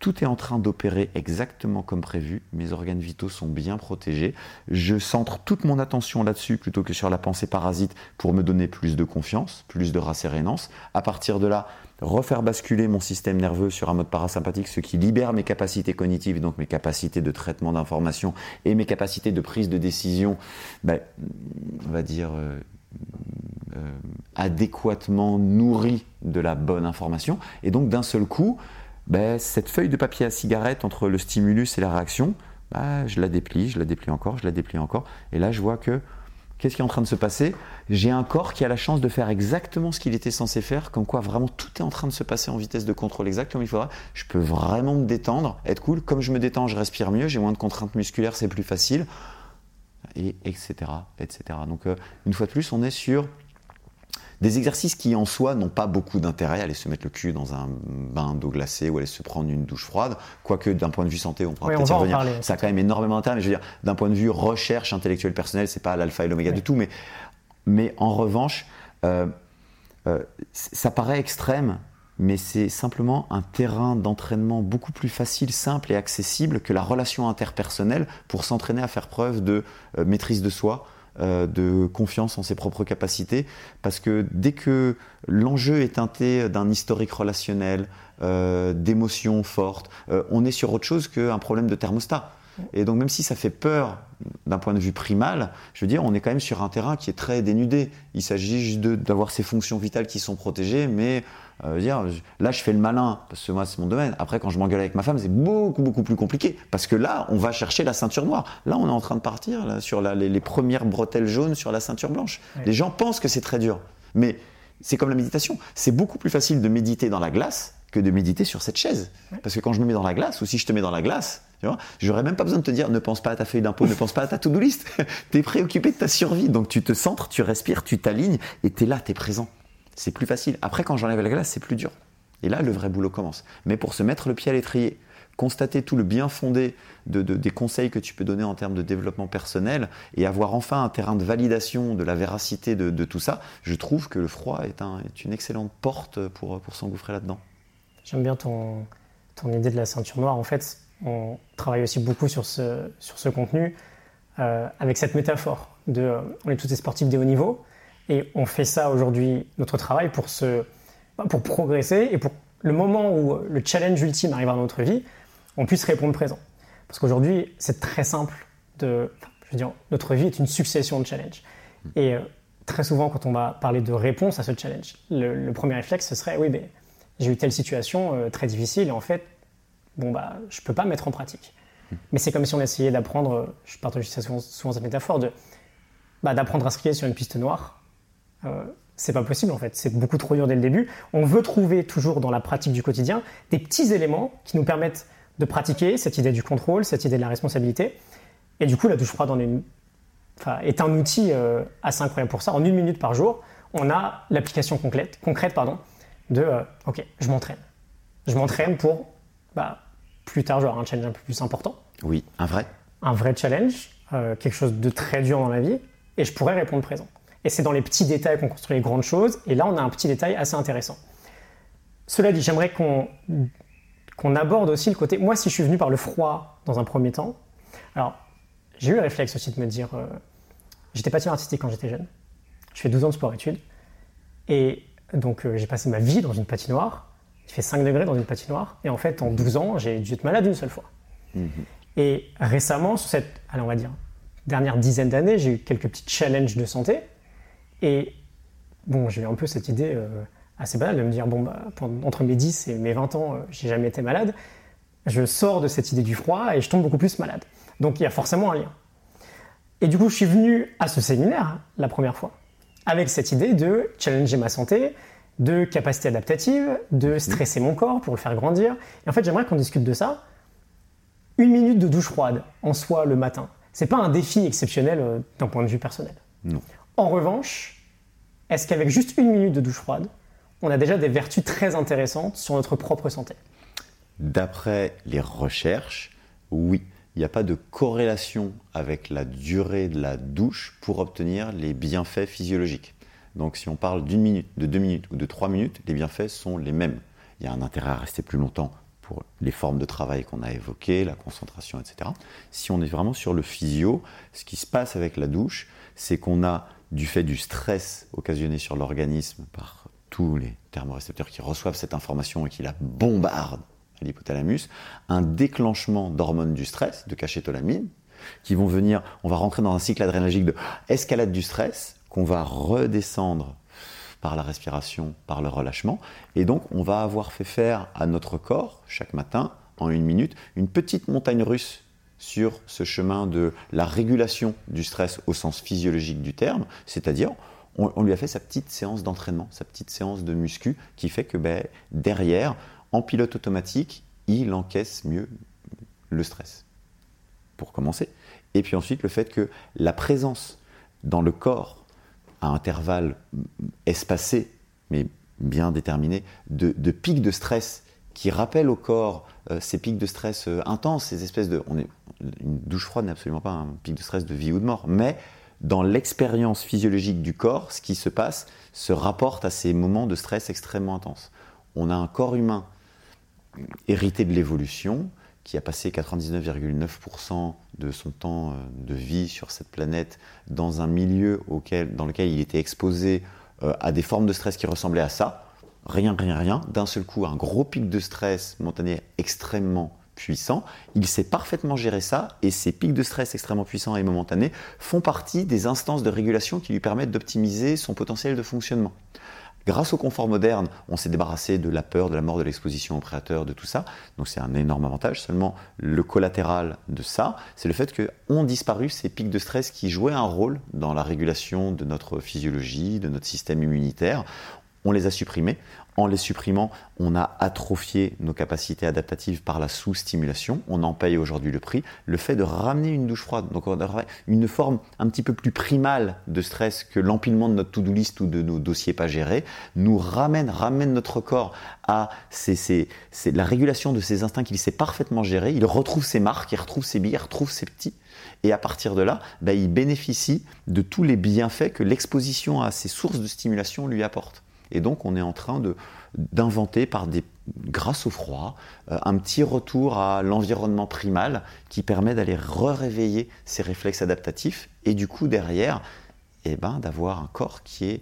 tout est en train d'opérer exactement comme prévu, mes organes vitaux sont bien protégés, je centre toute mon attention là-dessus plutôt que sur la pensée parasite pour me donner plus de confiance, plus de rassérénance. À partir de là, refaire basculer mon système nerveux sur un mode parasympathique, ce qui libère mes capacités cognitives, donc mes capacités de traitement d'information et mes capacités de prise de décision, ben, on va dire... Euh, euh, adéquatement nourries de la bonne information. Et donc d'un seul coup, ben, cette feuille de papier à cigarette entre le stimulus et la réaction, ben, je la déplie, je la déplie encore, je la déplie encore. Et là, je vois que qu'est-ce qui est en train de se passer J'ai un corps qui a la chance de faire exactement ce qu'il était censé faire, comme quoi vraiment tout est en train de se passer en vitesse de contrôle exact comme il faudra. Je peux vraiment me détendre, être cool. Comme je me détends, je respire mieux, j'ai moins de contraintes musculaires, c'est plus facile. Et etc. etc. Donc, euh, une fois de plus, on est sur des exercices qui en soi n'ont pas beaucoup d'intérêt, aller se mettre le cul dans un bain d'eau glacée ou aller se prendre une douche froide, quoique d'un point de vue santé, on pourra peut-être y revenir. Ça a quand même énormément d'intérêt, mais je veux dire, d'un point de vue recherche intellectuelle personnelle, c'est pas l'alpha et l'oméga du tout, mais, mais en revanche, euh, euh, ça paraît extrême, mais c'est simplement un terrain d'entraînement beaucoup plus facile, simple et accessible que la relation interpersonnelle pour s'entraîner à faire preuve de euh, maîtrise de soi, euh, de confiance en ses propres capacités, parce que dès que l'enjeu est teinté d'un historique relationnel, euh, d'émotions fortes, euh, on est sur autre chose qu'un problème de thermostat. Et donc même si ça fait peur d'un point de vue primal, je veux dire, on est quand même sur un terrain qui est très dénudé. Il s'agit juste d'avoir ces fonctions vitales qui sont protégées, mais euh, dire, là je fais le malin, parce que moi c'est mon domaine. Après quand je m'engueule avec ma femme, c'est beaucoup beaucoup plus compliqué, parce que là on va chercher la ceinture noire. Là on est en train de partir là, sur les, premières bretelles jaunes sur la ceinture blanche. Les gens pensent que c'est très dur, mais c'est comme la méditation. C'est beaucoup plus facile de méditer dans la glace que de méditer sur cette chaise. Parce que quand je me mets dans la glace, ou si je te mets dans la glace, j'aurais même pas besoin de te dire ne pense pas à ta feuille d'impôt, ne pense pas à ta to-do list. tu es préoccupé de ta survie. Donc tu te centres, tu respires, tu t'alignes et tu es là, tu es présent. C'est plus facile. Après, quand j'enlève la glace, c'est plus dur. Et là, le vrai boulot commence. Mais pour se mettre le pied à l'étrier, constater tout le bien fondé de, des conseils que tu peux donner en termes de développement personnel et avoir enfin un terrain de validation de la véracité de, tout ça, je trouve que le froid est, une excellente porte pour, s'engouffrer là-dedans. J'aime bien ton, idée de la ceinture noire. En fait, on travaille aussi beaucoup sur ce, contenu euh, avec cette métaphore de euh, on est tous des sportifs de haut niveau et on fait ça aujourd'hui, notre travail, pour, se, bah, pour progresser et pour le moment où le challenge ultime arrive dans notre vie, on puisse répondre présent. Parce qu'aujourd'hui, c'est très simple de. Je veux dire, notre vie est une succession de challenges. Et euh, très souvent, quand on va parler de réponse à ce challenge, le, le premier réflexe, ce serait oui, mais j'ai eu telle situation euh, très difficile et en fait, bon, bah, je ne peux pas mettre en pratique. Mais c'est comme si on essayait d'apprendre, euh, je partage souvent, souvent cette métaphore, de, bah, d'apprendre à skier sur une piste noire. Euh, c'est pas possible en fait, c'est beaucoup trop dur dès le début. On veut trouver toujours dans la pratique du quotidien des petits éléments qui nous permettent de pratiquer cette idée du contrôle, cette idée de la responsabilité. Et du coup, la douche froide est, enfin, est un outil assez incroyable pour ça. En une minute par jour, on a l'application concrète, concrète pardon, de euh, ok, je m'entraîne. Je m'entraîne pour bah, plus tard, genre un challenge un peu plus important. Oui, un vrai. Un vrai challenge, euh, quelque chose de très dur dans la vie, et je pourrais répondre présent. Et c'est dans les petits détails qu'on construit les grandes choses, et là on a un petit détail assez intéressant. Cela dit, j'aimerais qu'on qu'on aborde aussi le côté. Moi, si je suis venu par le froid dans un premier temps, alors j'ai eu le réflexe aussi de me dire. Euh, j'étais patineur artistique quand j'étais jeune. Je fais 12 ans de sport-études. Et donc euh, j'ai passé ma vie dans une patinoire. Il fait 5 degrés dans une patinoire. Et en fait, en 12 ans, j'ai dû être malade une seule fois. Mhm. Et récemment, sur cette, allez, on va dire, dernière dizaine d'années, j'ai eu quelques petits challenges de santé. Et bon, j'ai eu un peu cette idée euh, assez banale de me dire, bon, bah, entre mes 10 et mes 20 ans, euh, j'ai jamais été malade. Je sors de cette idée du froid et je tombe beaucoup plus malade. Donc il y a forcément un lien. Et du coup, je suis venu à ce séminaire la première fois avec cette idée de challenger ma santé, de capacité adaptative, de stresser mon corps pour le faire grandir. Et en fait, j'aimerais qu'on discute de ça. Une minute de douche froide en soi le matin, c'est pas un défi exceptionnel euh, d'un point de vue personnel. Non. En revanche, est-ce qu'avec juste une minute de douche froide, on a déjà des vertus très intéressantes sur notre propre santé? D'après les recherches, oui il n'y a pas de corrélation avec la durée de la douche pour obtenir les bienfaits physiologiques. Donc si on parle d'une minute, de deux minutes ou de trois minutes, les bienfaits sont les mêmes. Il y a un intérêt à rester plus longtemps pour les formes de travail qu'on a évoquées, la concentration, etc. Si on est vraiment sur le physio, ce qui se passe avec la douche, c'est qu'on a, du fait du stress occasionné sur l'organisme par tous les thermorécepteurs qui reçoivent cette information et qui la bombardent à l'hypothalamus, un déclenchement d'hormones du stress, de cachétolamine, qui vont venir, on va rentrer dans un cycle adrénergique de escalade du stress, qu'on va redescendre par la respiration, par le relâchement. Et donc, on va avoir fait faire à notre corps, chaque matin, en une minute, une petite montagne russe sur ce chemin de la régulation du stress au sens physiologique du terme, c'est-à-dire on, lui a fait sa petite séance d'entraînement, sa petite séance de muscu, qui fait que ben, derrière, en pilote automatique, il encaisse mieux le stress, pour commencer. Et puis ensuite, le fait que la présence dans le corps à intervalles espacés, mais bien déterminés, de, pics de stress qui rappellent au corps ces pics de stress euh, intenses, ces espèces de... On est, une douche froide n'est absolument pas un pic de stress de vie ou de mort, mais dans l'expérience physiologique du corps, ce qui se passe se rapporte à ces moments de stress extrêmement intenses. On a un corps humain hérité de l'évolution, qui a passé 99,9% de son temps euh, de vie sur cette planète dans un milieu auquel, dans lequel il était exposé euh, à des formes de stress qui ressemblaient à ça, rien, rien, rien, d'un seul coup, un gros pic de stress momentané extrêmement puissant, il sait parfaitement gérer ça et ces pics de stress extrêmement puissants et momentanés font partie des instances de régulation qui lui permettent d'optimiser son potentiel de fonctionnement. Grâce au confort moderne, on s'est débarrassé de la peur, de la mort, de l'exposition au prédateur, de tout ça. Donc c'est un énorme avantage. Seulement, le collatéral de ça, c'est le fait qu'ont disparu ces pics de stress qui jouaient un rôle dans la régulation de notre physiologie, de notre système immunitaire. On les a supprimés. En les supprimant, on a atrophié nos capacités adaptatives par la sous-stimulation. On en paye aujourd'hui le prix. Le fait de ramener une douche froide, donc une forme un petit peu plus primale de stress que l'empilement de notre to-do list ou de nos dossiers pas gérés, nous ramène, ramène notre corps à la régulation de ces instincts qu'il sait parfaitement gérer. Il retrouve ses marques, il retrouve ses billes, il retrouve ses petits. Et à partir de là, ben, il bénéficie de tous les bienfaits que l'exposition à ces sources de stimulation lui apporte. Et donc on est en train d'inventer par des grâce au froid, euh, un petit retour à l'environnement primal qui permet d'aller re-réveiller ces réflexes adaptatifs et du coup derrière, eh ben, d'avoir un corps qui est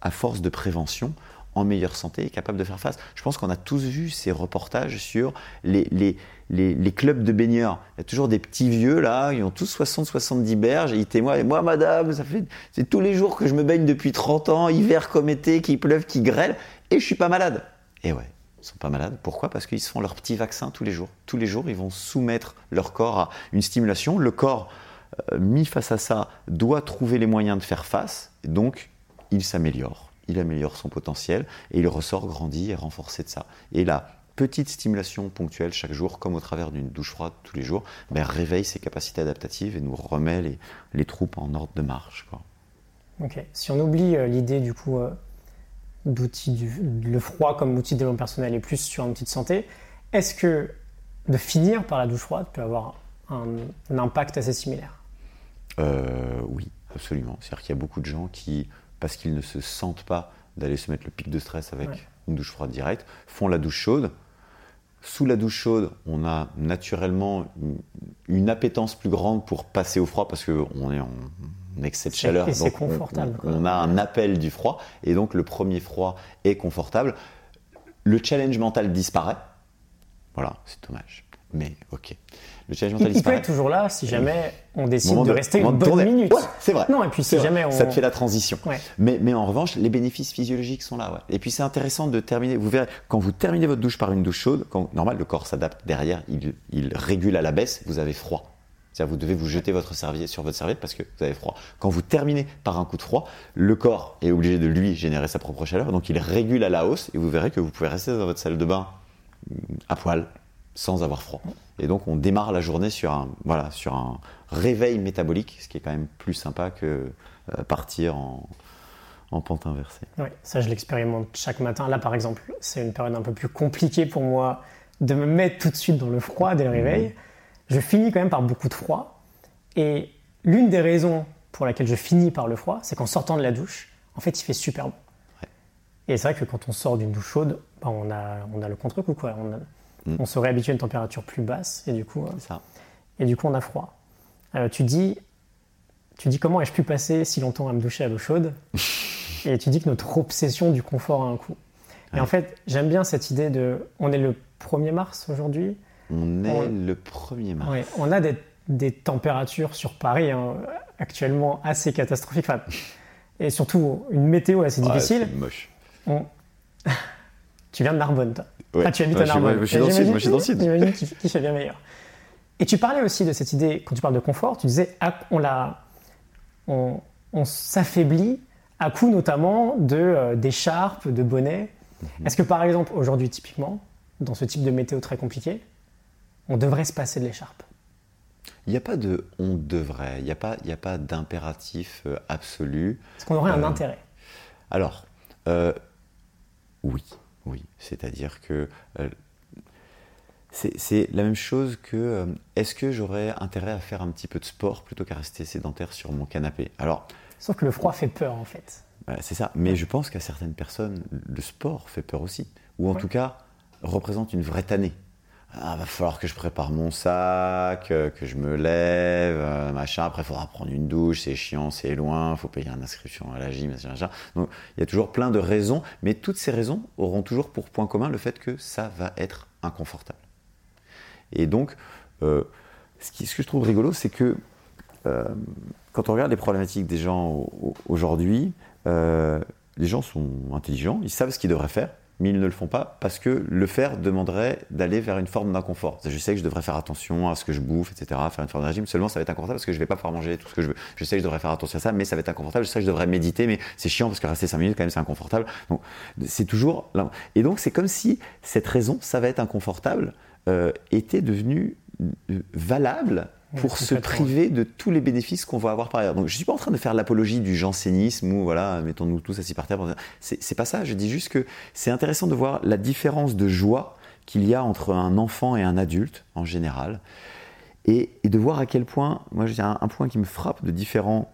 à force de prévention en meilleure santé et capable de faire face. Je pense qu'on a tous vu ces reportages sur les, les, les, clubs de baigneurs. Il y a toujours des petits vieux là, ils ont tous 60-70 berges et ils témoignent. Moi, madame, ça fait c'est tous les jours que je me baigne depuis 30 ans, hiver comme été, qu'il pleuve, qu'il grêle, et je suis pas malade. Et ouais, ils sont pas malades. Pourquoi? Parce qu'ils se font leur petit vaccin tous les jours. Tous les jours, ils vont soumettre leur corps à une stimulation. Le corps, euh, mis face à ça, doit trouver les moyens de faire face. Et donc, il s'améliore. Il améliore son potentiel et il ressort grandi et renforcé de ça. Et là, petite stimulation ponctuelle chaque jour, comme au travers d'une douche froide tous les jours, ben, réveille ses capacités adaptatives et nous remet les, les troupes en ordre de marche. Quoi. Ok. Si on oublie euh, l'idée du coup euh, d'outils du le froid comme outil de développement personnel et plus sur un outil de santé, est-ce que de finir par la douche froide peut avoir un, impact assez similaire? Euh, Oui, absolument. C'est-à-dire qu'il y a beaucoup de gens qui, parce qu'ils ne se sentent pas d'aller se mettre le pic de stress avec une douche froide directe, font la douche chaude sous la douche chaude, on a naturellement une appétence plus grande pour passer au froid parce qu'on est en excès de chaleur. c'est confortable. On, a un appel du froid et donc le premier froid est confortable. Le challenge mental disparaît. Voilà, c'est dommage. Mais ok. Le challenge mental il, peut être toujours là si jamais on décide de, rester une bonne minute. c'est vrai. Non, et puis si jamais on... Ça te fait la transition. Mais, mais en revanche, les bénéfices physiologiques sont là. Et puis c'est intéressant de terminer. Vous verrez, quand vous terminez votre douche par une douche chaude, quand, normal, le corps s'adapte derrière, il, il régule à la baisse, vous avez froid. C'est-à-dire vous devez vous jeter votre serviette sur votre serviette parce que vous avez froid. Quand vous terminez par un coup de froid, le corps est obligé de lui générer sa propre chaleur, donc il régule à la hausse et vous verrez que vous pouvez rester dans votre salle de bain à poil sans avoir froid. Et donc on démarre la journée sur un, voilà, sur un réveil métabolique, ce qui est quand même plus sympa que euh, partir en, en pente inversée. Oui, ça je l'expérimente chaque matin. Là par exemple, c'est une période un peu plus compliquée pour moi de me mettre tout de suite dans le froid dès le réveil. Mmh. Je finis quand même par beaucoup de froid. Et l'une des raisons pour laquelle je finis par le froid, c'est qu'en sortant de la douche, en fait il fait super bon. Et c'est vrai que quand on sort d'une douche chaude, bah, on, a, on a le contre-coup. Quoi. On Mm. On se réhabitue à une température plus basse et du coup, euh, ça. et du coup on a froid. Euh, tu dis, tu dis comment ai-je pu passer si longtemps à me doucher à l'eau chaude Et tu dis que notre obsession du confort a un coût. Et Ouais. en fait, j'aime bien cette idée de, on est le 1er mars aujourd'hui. On est On- le 1er mars. Ouais, on a des, des températures sur Paris hein, actuellement assez catastrophiques. Enfin, et surtout une météo assez difficile. c'est moche. On- tu viens de Narbonne, toi. Ouais. Tu habites Ouais, à Narbonne. je suis dans le sud, moi, je suis dans le sud. J'imagine qu'il fait bien meilleur. Et tu parlais aussi de cette idée, quand tu parles de confort, tu disais ah, on, la, on, on s'affaiblit à coup notamment de, euh, d'écharpes, de bonnets. Mhm. Est-ce que par exemple, aujourd'hui typiquement, dans ce type de météo très compliqué, on devrait se passer de l'écharpe? Il n'y a pas de on devrait, il n'y a pas, y a pas d'impératif euh, absolu. Est-ce qu'on aurait un Euh, intérêt? Alors, euh, oui, oui. C'est-à-dire que euh, c'est la même chose que euh, est-ce que j'aurais intérêt à faire un petit peu de sport plutôt qu'à rester sédentaire sur mon canapé? Alors, Sauf que le froid fait peur en fait. voilà, c'est ça. Mais je pense qu'à certaines personnes, le sport fait peur aussi. Ou en Ouais. tout cas, représente une vraie tannée. Ah, va falloir que je prépare mon sac, euh, que je me lève, euh, machin. Après, il faudra prendre une douche, c'est chiant, c'est loin, faut payer une inscription à la gym, machin, machin. Donc, il y a toujours plein de raisons, mais toutes ces raisons auront toujours pour point commun le fait que ça va être inconfortable. Et donc, euh, ce, que je trouve rigolo, c'est que quand on regarde les problématiques des gens au- au- aujourd'hui, les gens sont intelligents, ils savent ce qu'ils devraient faire, mais ils ne le font pas parce que le faire demanderait d'aller vers une forme d'inconfort. Je sais que je devrais faire attention à ce que je bouffe, etc., faire une forme de régime, seulement ça va être inconfortable parce que je vais pas pouvoir manger tout ce que je veux. Je sais que je devrais faire attention à ça, mais ça va être inconfortable. Je sais que je devrais méditer, mais c'est chiant parce que rester 5 minutes, quand même, c'est inconfortable. Donc, c'est toujours. Et donc, c'est comme si cette raison, ça va être inconfortable, euh, était devenue euh, valable Pour se priver de tous les bénéfices qu'on va avoir par ailleurs. Donc je suis pas en train de faire l'apologie du jansénisme ou voilà, mettons-nous tous assis par terre. C'est c'est pas ça. Je dis juste que c'est intéressant de voir la différence de joie qu'il y a entre un enfant et un adulte en général, et, et de voir à quel point, moi j'ai un, un point qui me frappe de différent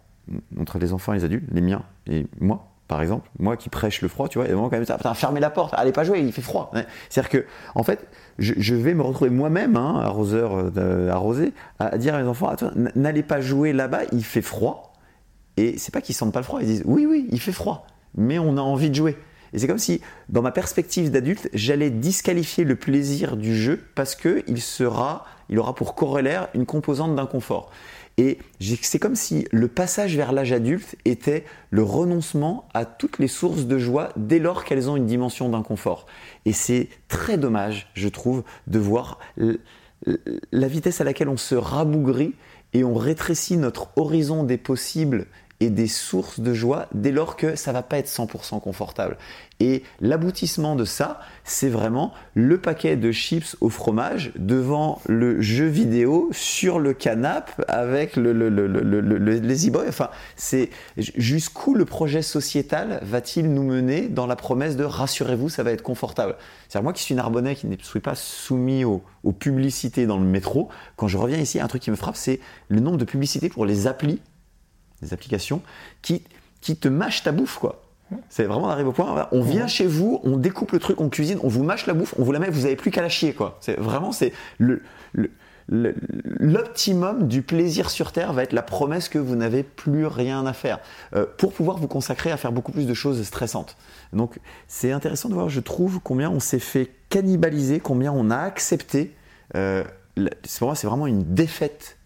entre les enfants et les adultes, les miens et moi. Par exemple, moi qui prêche le froid, tu vois, et moment quand même, putain, fermez la porte, allez pas jouer, il fait froid. C'est-à-dire que, en fait, je, vais me retrouver moi-même, hein, arroseur euh, arrosé, à, dire à mes enfants, n- n'allez pas jouer là-bas, il fait froid. Et c'est pas qu'ils sentent pas le froid, ils disent, oui, oui, il fait froid, mais on a envie de jouer. Et c'est comme si, dans ma perspective d'adulte, j'allais disqualifier le plaisir du jeu parce que il sera, il aura pour corollaire une composante d'inconfort. Et c'est comme si le passage vers l'âge adulte était le renoncement à toutes les sources de joie dès lors qu'elles ont une dimension d'inconfort. Et c'est très dommage, je trouve, de voir la vitesse à laquelle on se rabougrit et on rétrécit notre horizon des possibles et des sources de joie dès lors que ça va pas être 100% confortable. Et l'aboutissement de ça, c'est vraiment le paquet de chips au fromage devant le jeu vidéo sur le canapé avec le, le, le, le, le- le- les e-boys. Enfin, c'est jusqu'où le projet sociétal va-t-il nous mener dans la promesse de rassurez-vous, ça va être confortable. C'est-à-dire moi qui suis narbonnais, qui ne suis pas soumis aux, aux publicités dans le métro, quand je reviens ici, un truc qui me frappe, c'est le nombre de publicités pour les applis des applications qui, qui te mâchent ta bouffe, quoi. C'est vraiment on arrive au point, on vient chez vous, on découpe le truc, on cuisine, on vous mâche la bouffe, on vous la met, vous n'avez plus qu'à la chier, quoi. C'est vraiment, c'est le, l'optimum du plaisir sur Terre va être la promesse que vous n'avez plus rien à faire euh, pour pouvoir vous consacrer à faire beaucoup plus de choses stressantes. Donc c'est intéressant de voir, je trouve, combien on s'est fait cannibaliser, combien on a accepté. euh, pour moi, c'est vraiment une défaite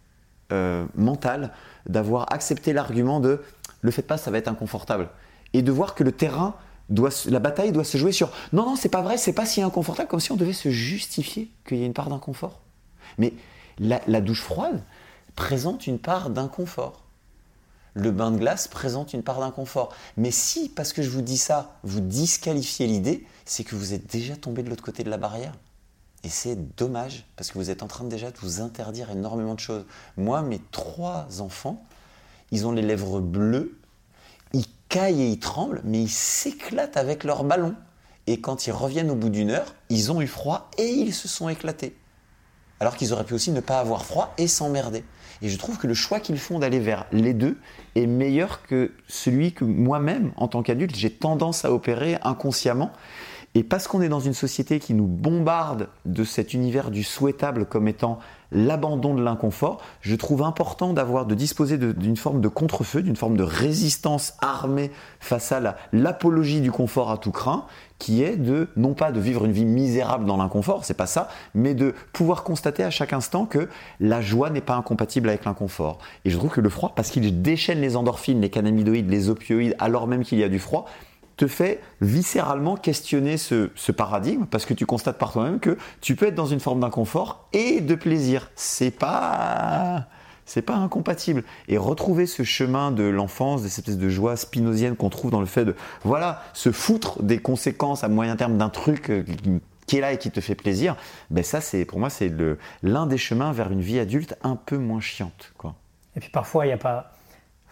euh, mentale d'avoir accepté l'argument de le faites pas, ça va être inconfortable. Et de voir que le terrain, doit, la bataille doit se jouer sur non, non, c'est pas vrai, c'est pas si inconfortable, comme si on devait se justifier qu'il y ait une part d'inconfort. Mais la douche froide présente une part d'inconfort. Le bain de glace présente une part d'inconfort. Mais si, parce que je vous dis ça, vous disqualifiez l'idée, c'est que vous êtes déjà tombé de l'autre côté de la barrière. Et c'est dommage, parce que vous êtes en train déjà de vous interdire énormément de choses. Moi, mes trois enfants, ils ont les lèvres bleues, ils caillent et ils tremblent, mais ils s'éclatent avec leur ballon. Et quand ils reviennent au bout d'une heure, ils ont eu froid et ils se sont éclatés. Alors qu'ils auraient pu aussi ne pas avoir froid et s'emmerder. Et je trouve que le choix qu'ils font d'aller vers les deux est meilleur que celui que moi-même, en tant qu'adulte, j'ai tendance à opérer inconsciemment. Et parce qu'on est dans une société qui nous bombarde de cet univers du souhaitable comme étant l'abandon de l'inconfort, je trouve important d'avoir, de disposer d'une forme de contre-feu, d'une forme de résistance armée face à l'apologie du confort à tout craint, qui est de, non pas de vivre une vie misérable dans l'inconfort, c'est pas ça, mais de pouvoir constater à chaque instant que la joie n'est pas incompatible avec l'inconfort. Et je trouve que le froid, parce qu'il déchaîne les endorphines, les cannabinoïdes, les opioïdes, alors même qu'il y a du froid, te fait viscéralement questionner ce, paradigme parce que tu constates par toi-même que tu peux être dans une forme d'inconfort et de plaisir. C'est pas c'est pas incompatible. Et retrouver ce chemin de l'enfance, des espèces de joie spinosienne qu'on trouve dans le fait de, voilà, se foutre des conséquences à moyen terme d'un truc euh, qui est là et qui te fait plaisir, ben ça, c'est pour moi, c'est l'un des chemins vers une vie adulte un peu moins chiante. Quoi. Et puis parfois, il n'y a pas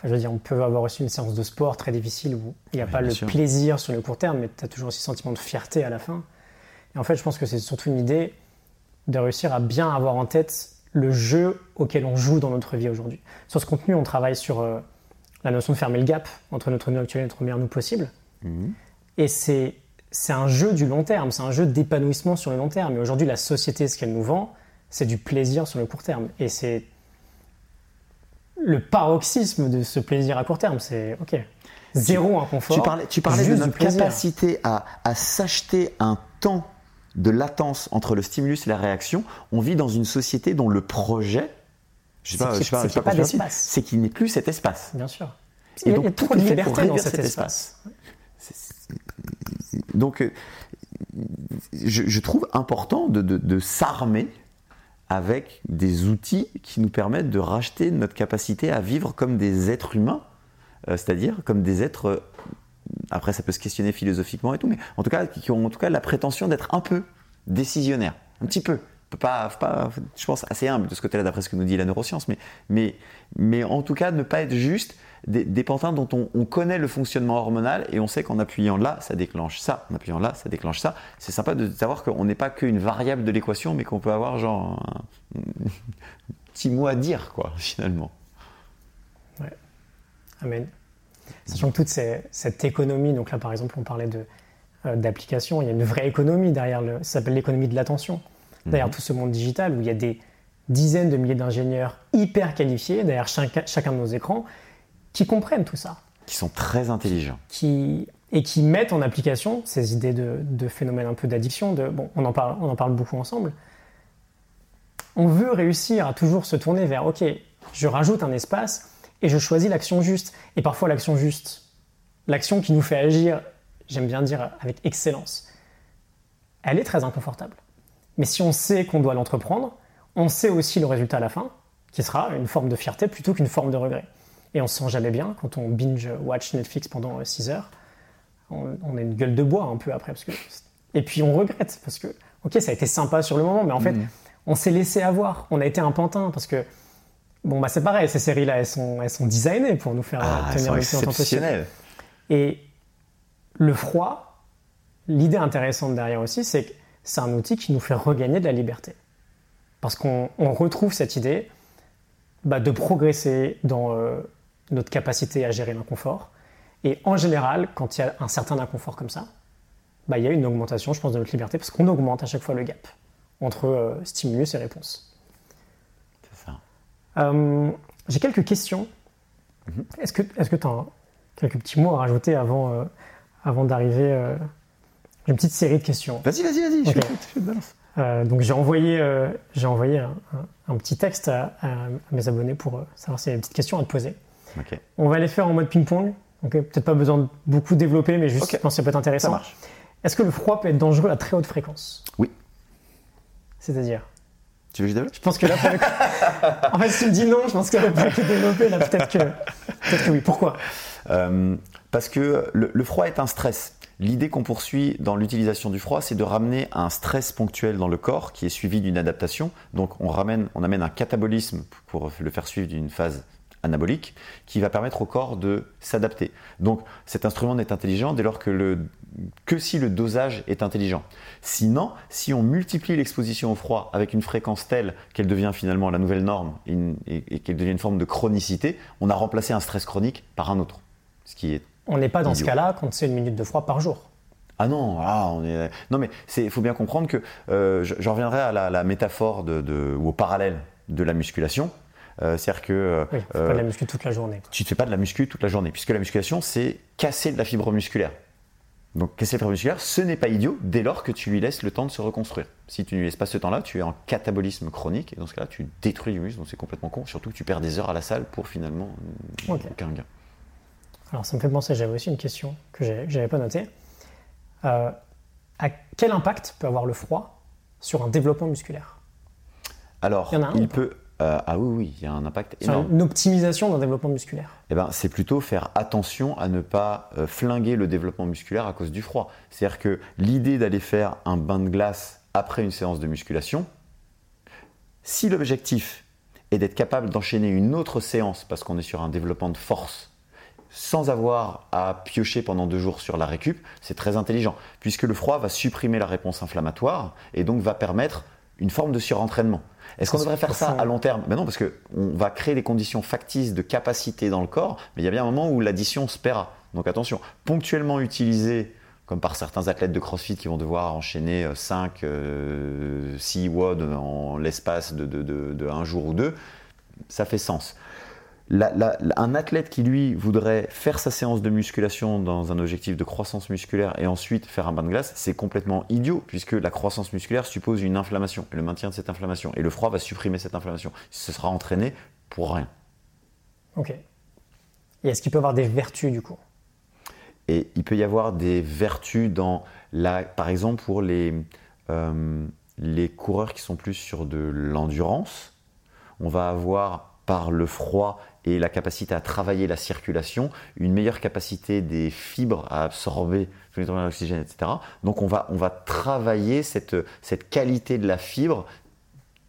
je veux dire, on peut avoir aussi une séance de sport très difficile où il n'y a pas le plaisir sur le court terme, mais tu as toujours aussi ce sentiment de fierté à la fin. Et en fait, je pense que c'est surtout une idée de réussir à bien avoir en tête le jeu auquel on joue dans notre vie aujourd'hui. Sur ce contenu, on travaille sur euh, la notion de fermer le gap entre notre nous actuel et notre meilleur nous possible. Mhm. Et c'est, c'est un jeu du long terme, c'est un jeu d'épanouissement sur le long terme. Et aujourd'hui, la société, ce qu'elle nous vend, c'est du plaisir sur le court terme. Et c'est le paroxysme de ce plaisir à court terme. C'est OK. Zéro inconfort. Tu parlais, tu parlais de notre capacité à, s'acheter un temps de latence entre le stimulus et la réaction. On vit dans une société dont le projet, je sais pas, je sais pas, pas, d'espace. C'est qu'il n'est plus cet espace. Bien sûr. Et, donc, il y a trop de liberté dans cet, espace. Donc, euh, je, trouve important de s'armer avec des outils qui nous permettent de racheter notre capacité à vivre comme des êtres humains, euh, c'est-à-dire comme des êtres. Euh, après, ça peut se questionner philosophiquement et tout, mais en tout cas, qui ont en tout cas la prétention d'être un peu décisionnaires, un petit peu. Pas, pas, je pense assez humble de ce côté-là, d'après ce que nous dit la neuroscience, mais, mais, mais en tout cas, ne pas être juste des, pantins dont on, connaît le fonctionnement hormonal et on sait qu'en appuyant là, ça déclenche ça, en appuyant là, ça déclenche ça. C'est sympa de savoir qu'on n'est pas qu'une variable de l'équation, mais qu'on peut avoir genre un, petit mot à dire, quoi, finalement. Ouais. Amen. Sachant que toute cette économie, donc là par exemple on parlait de, euh, d'application, il y a une vraie économie derrière, le, ça s'appelle l'économie de l'attention. Derrière mhm. tout ce monde digital où il y a des dizaines de milliers d'ingénieurs hyper qualifiés derrière chacun de nos écrans qui comprennent tout ça. Qui sont très intelligents. Qui, et qui mettent en application ces idées de, de phénomènes un peu d'addiction. De, bon, on en, parle, on en parle beaucoup ensemble. On veut réussir à toujours se tourner vers, OK, je rajoute un espace et je choisis l'action juste. Et parfois l'action juste, l'action qui nous fait agir, j'aime bien dire avec excellence, elle est très inconfortable. Mais si on sait qu'on doit l'entreprendre, on sait aussi le résultat à la fin, qui sera une forme de fierté plutôt qu'une forme de regret. Et on se sent jamais bien quand on binge-watch Netflix pendant 6 heures. On, a une gueule de bois un peu après. Parce que... Et puis on regrette parce que, ok, ça a été sympa sur le moment, mais en fait, mm. on s'est laissé avoir. On a été un pantin parce que, bon, bah c'est pareil, ces séries-là, elles sont, elles sont designées pour nous faire ah, tenir le plus longtemps Et le froid, l'idée intéressante derrière aussi, c'est que c'est un outil qui nous fait regagner de la liberté. Parce qu'on retrouve cette idée bah, de progresser dans euh, notre capacité à gérer l'inconfort. Et en général, quand il y a un certain inconfort comme ça, bah, il y a une augmentation, je pense, de notre liberté, parce qu'on augmente à chaque fois le gap entre euh, stimulus et réponse. C'est ça. Euh, j'ai quelques questions. Mhm. Est-ce que tu as quelques petits mots à rajouter avant, euh, avant d'arriver J'ai une petite série de questions? Vas-y, vas-y, vas-y, je, je donc j'ai envoyé, j'ai envoyé un, petit texte à, mes abonnés pour savoir s'il y a des petites questions à te poser. On va les faire en mode ping-pong. Peut-être pas besoin de beaucoup développer, mais juste, je pense que ça peut être intéressant. Est-ce que le froid peut être dangereux à très haute fréquence? Oui. C'est-à-dire? Tu veux que je développe? Je pense que là, en fait, si tu me dis non, je pense qu'elle va peut développer. Là, peut-être que, peut que oui. Pourquoi? Euh, Parce que le, froid est un stress. L'idée qu'on poursuit dans l'utilisation du froid, c'est de ramener un stress ponctuel dans le corps qui est suivi d'une adaptation. Donc on ramène, on amène un catabolisme pour le faire suivre d'une phase anabolique qui va permettre au corps de s'adapter. Donc cet instrument n'est intelligent dès lors que, le, que si le dosage est intelligent. Sinon, si on multiplie l'exposition au froid avec une fréquence telle qu'elle devient finalement la nouvelle norme et, qu'elle devient une forme de chronicité, on a remplacé un stress chronique par un autre. Ce qui est on n'est pas dans ce cas-là quand c'est une minute de froid par jour. Ah non, ah, on est. Non, mais il faut bien comprendre que euh, je, reviendrai à la, métaphore de, ou au parallèle de la musculation. Euh, C'est-à-dire que. Oui, tu fais pas de la muscu toute la journée. Tu ne fais pas de la muscu toute la journée, puisque la musculation, c'est casser de la fibre musculaire. Donc, casser la fibre musculaire, ce n'est pas idiot dès lors que tu lui laisses le temps de se reconstruire. Si tu ne lui laisses pas ce temps-là, tu es en catabolisme chronique, et dans ce cas-là, tu détruis du muscle, donc c'est complètement con. Surtout que tu perds des heures à la salle pour finalement aucun gain. Alors, ça me fait penser, j'avais aussi une question que j'avais pas notée. Euh, à quel impact peut avoir le froid sur un développement musculaire? Alors, il, peut. Euh, ah oui, oui, il y a un impact énorme. Une optimisation d'un développement musculaire. Eh ben, c'est plutôt faire attention à ne pas euh, flinguer le développement musculaire à cause du froid. C'est-à-dire que l'idée d'aller faire un bain de glace après une séance de musculation, si l'objectif est d'être capable d'enchaîner une autre séance parce qu'on est sur un développement de force sans avoir à piocher pendant deux jours sur la récup, c'est très intelligent, puisque le froid va supprimer la réponse inflammatoire et donc va permettre une forme de surentraînement. Est-ce qu'on devrait faire ça à long terme? Ben Non, parce qu'on va créer des conditions factices de capacité dans le corps, mais il y a bien un moment où l'addition se paiera. Donc attention, ponctuellement utilisé, comme par certains athlètes de CrossFit qui vont devoir enchaîner 5, 6 WOD en l'espace de, de un jour ou deux, ça fait sens un athlète qui lui voudrait faire sa séance de musculation dans un objectif de croissance musculaire et ensuite faire un bain de glace, c'est complètement idiot puisque la croissance musculaire suppose une inflammation et le maintien de cette inflammation. Et le froid va supprimer cette inflammation. Ce sera entraîné pour rien. Ok. Et est-ce qu'il peut avoir des vertus du coup? Et il peut y avoir des vertus dans la, par exemple pour les, euh, les coureurs qui sont plus sur de l'endurance, on va avoir par le froid et la capacité à travailler la circulation, une meilleure capacité des fibres à absorber l'oxygène, etc. Donc on va, on va travailler cette, cette qualité de la fibre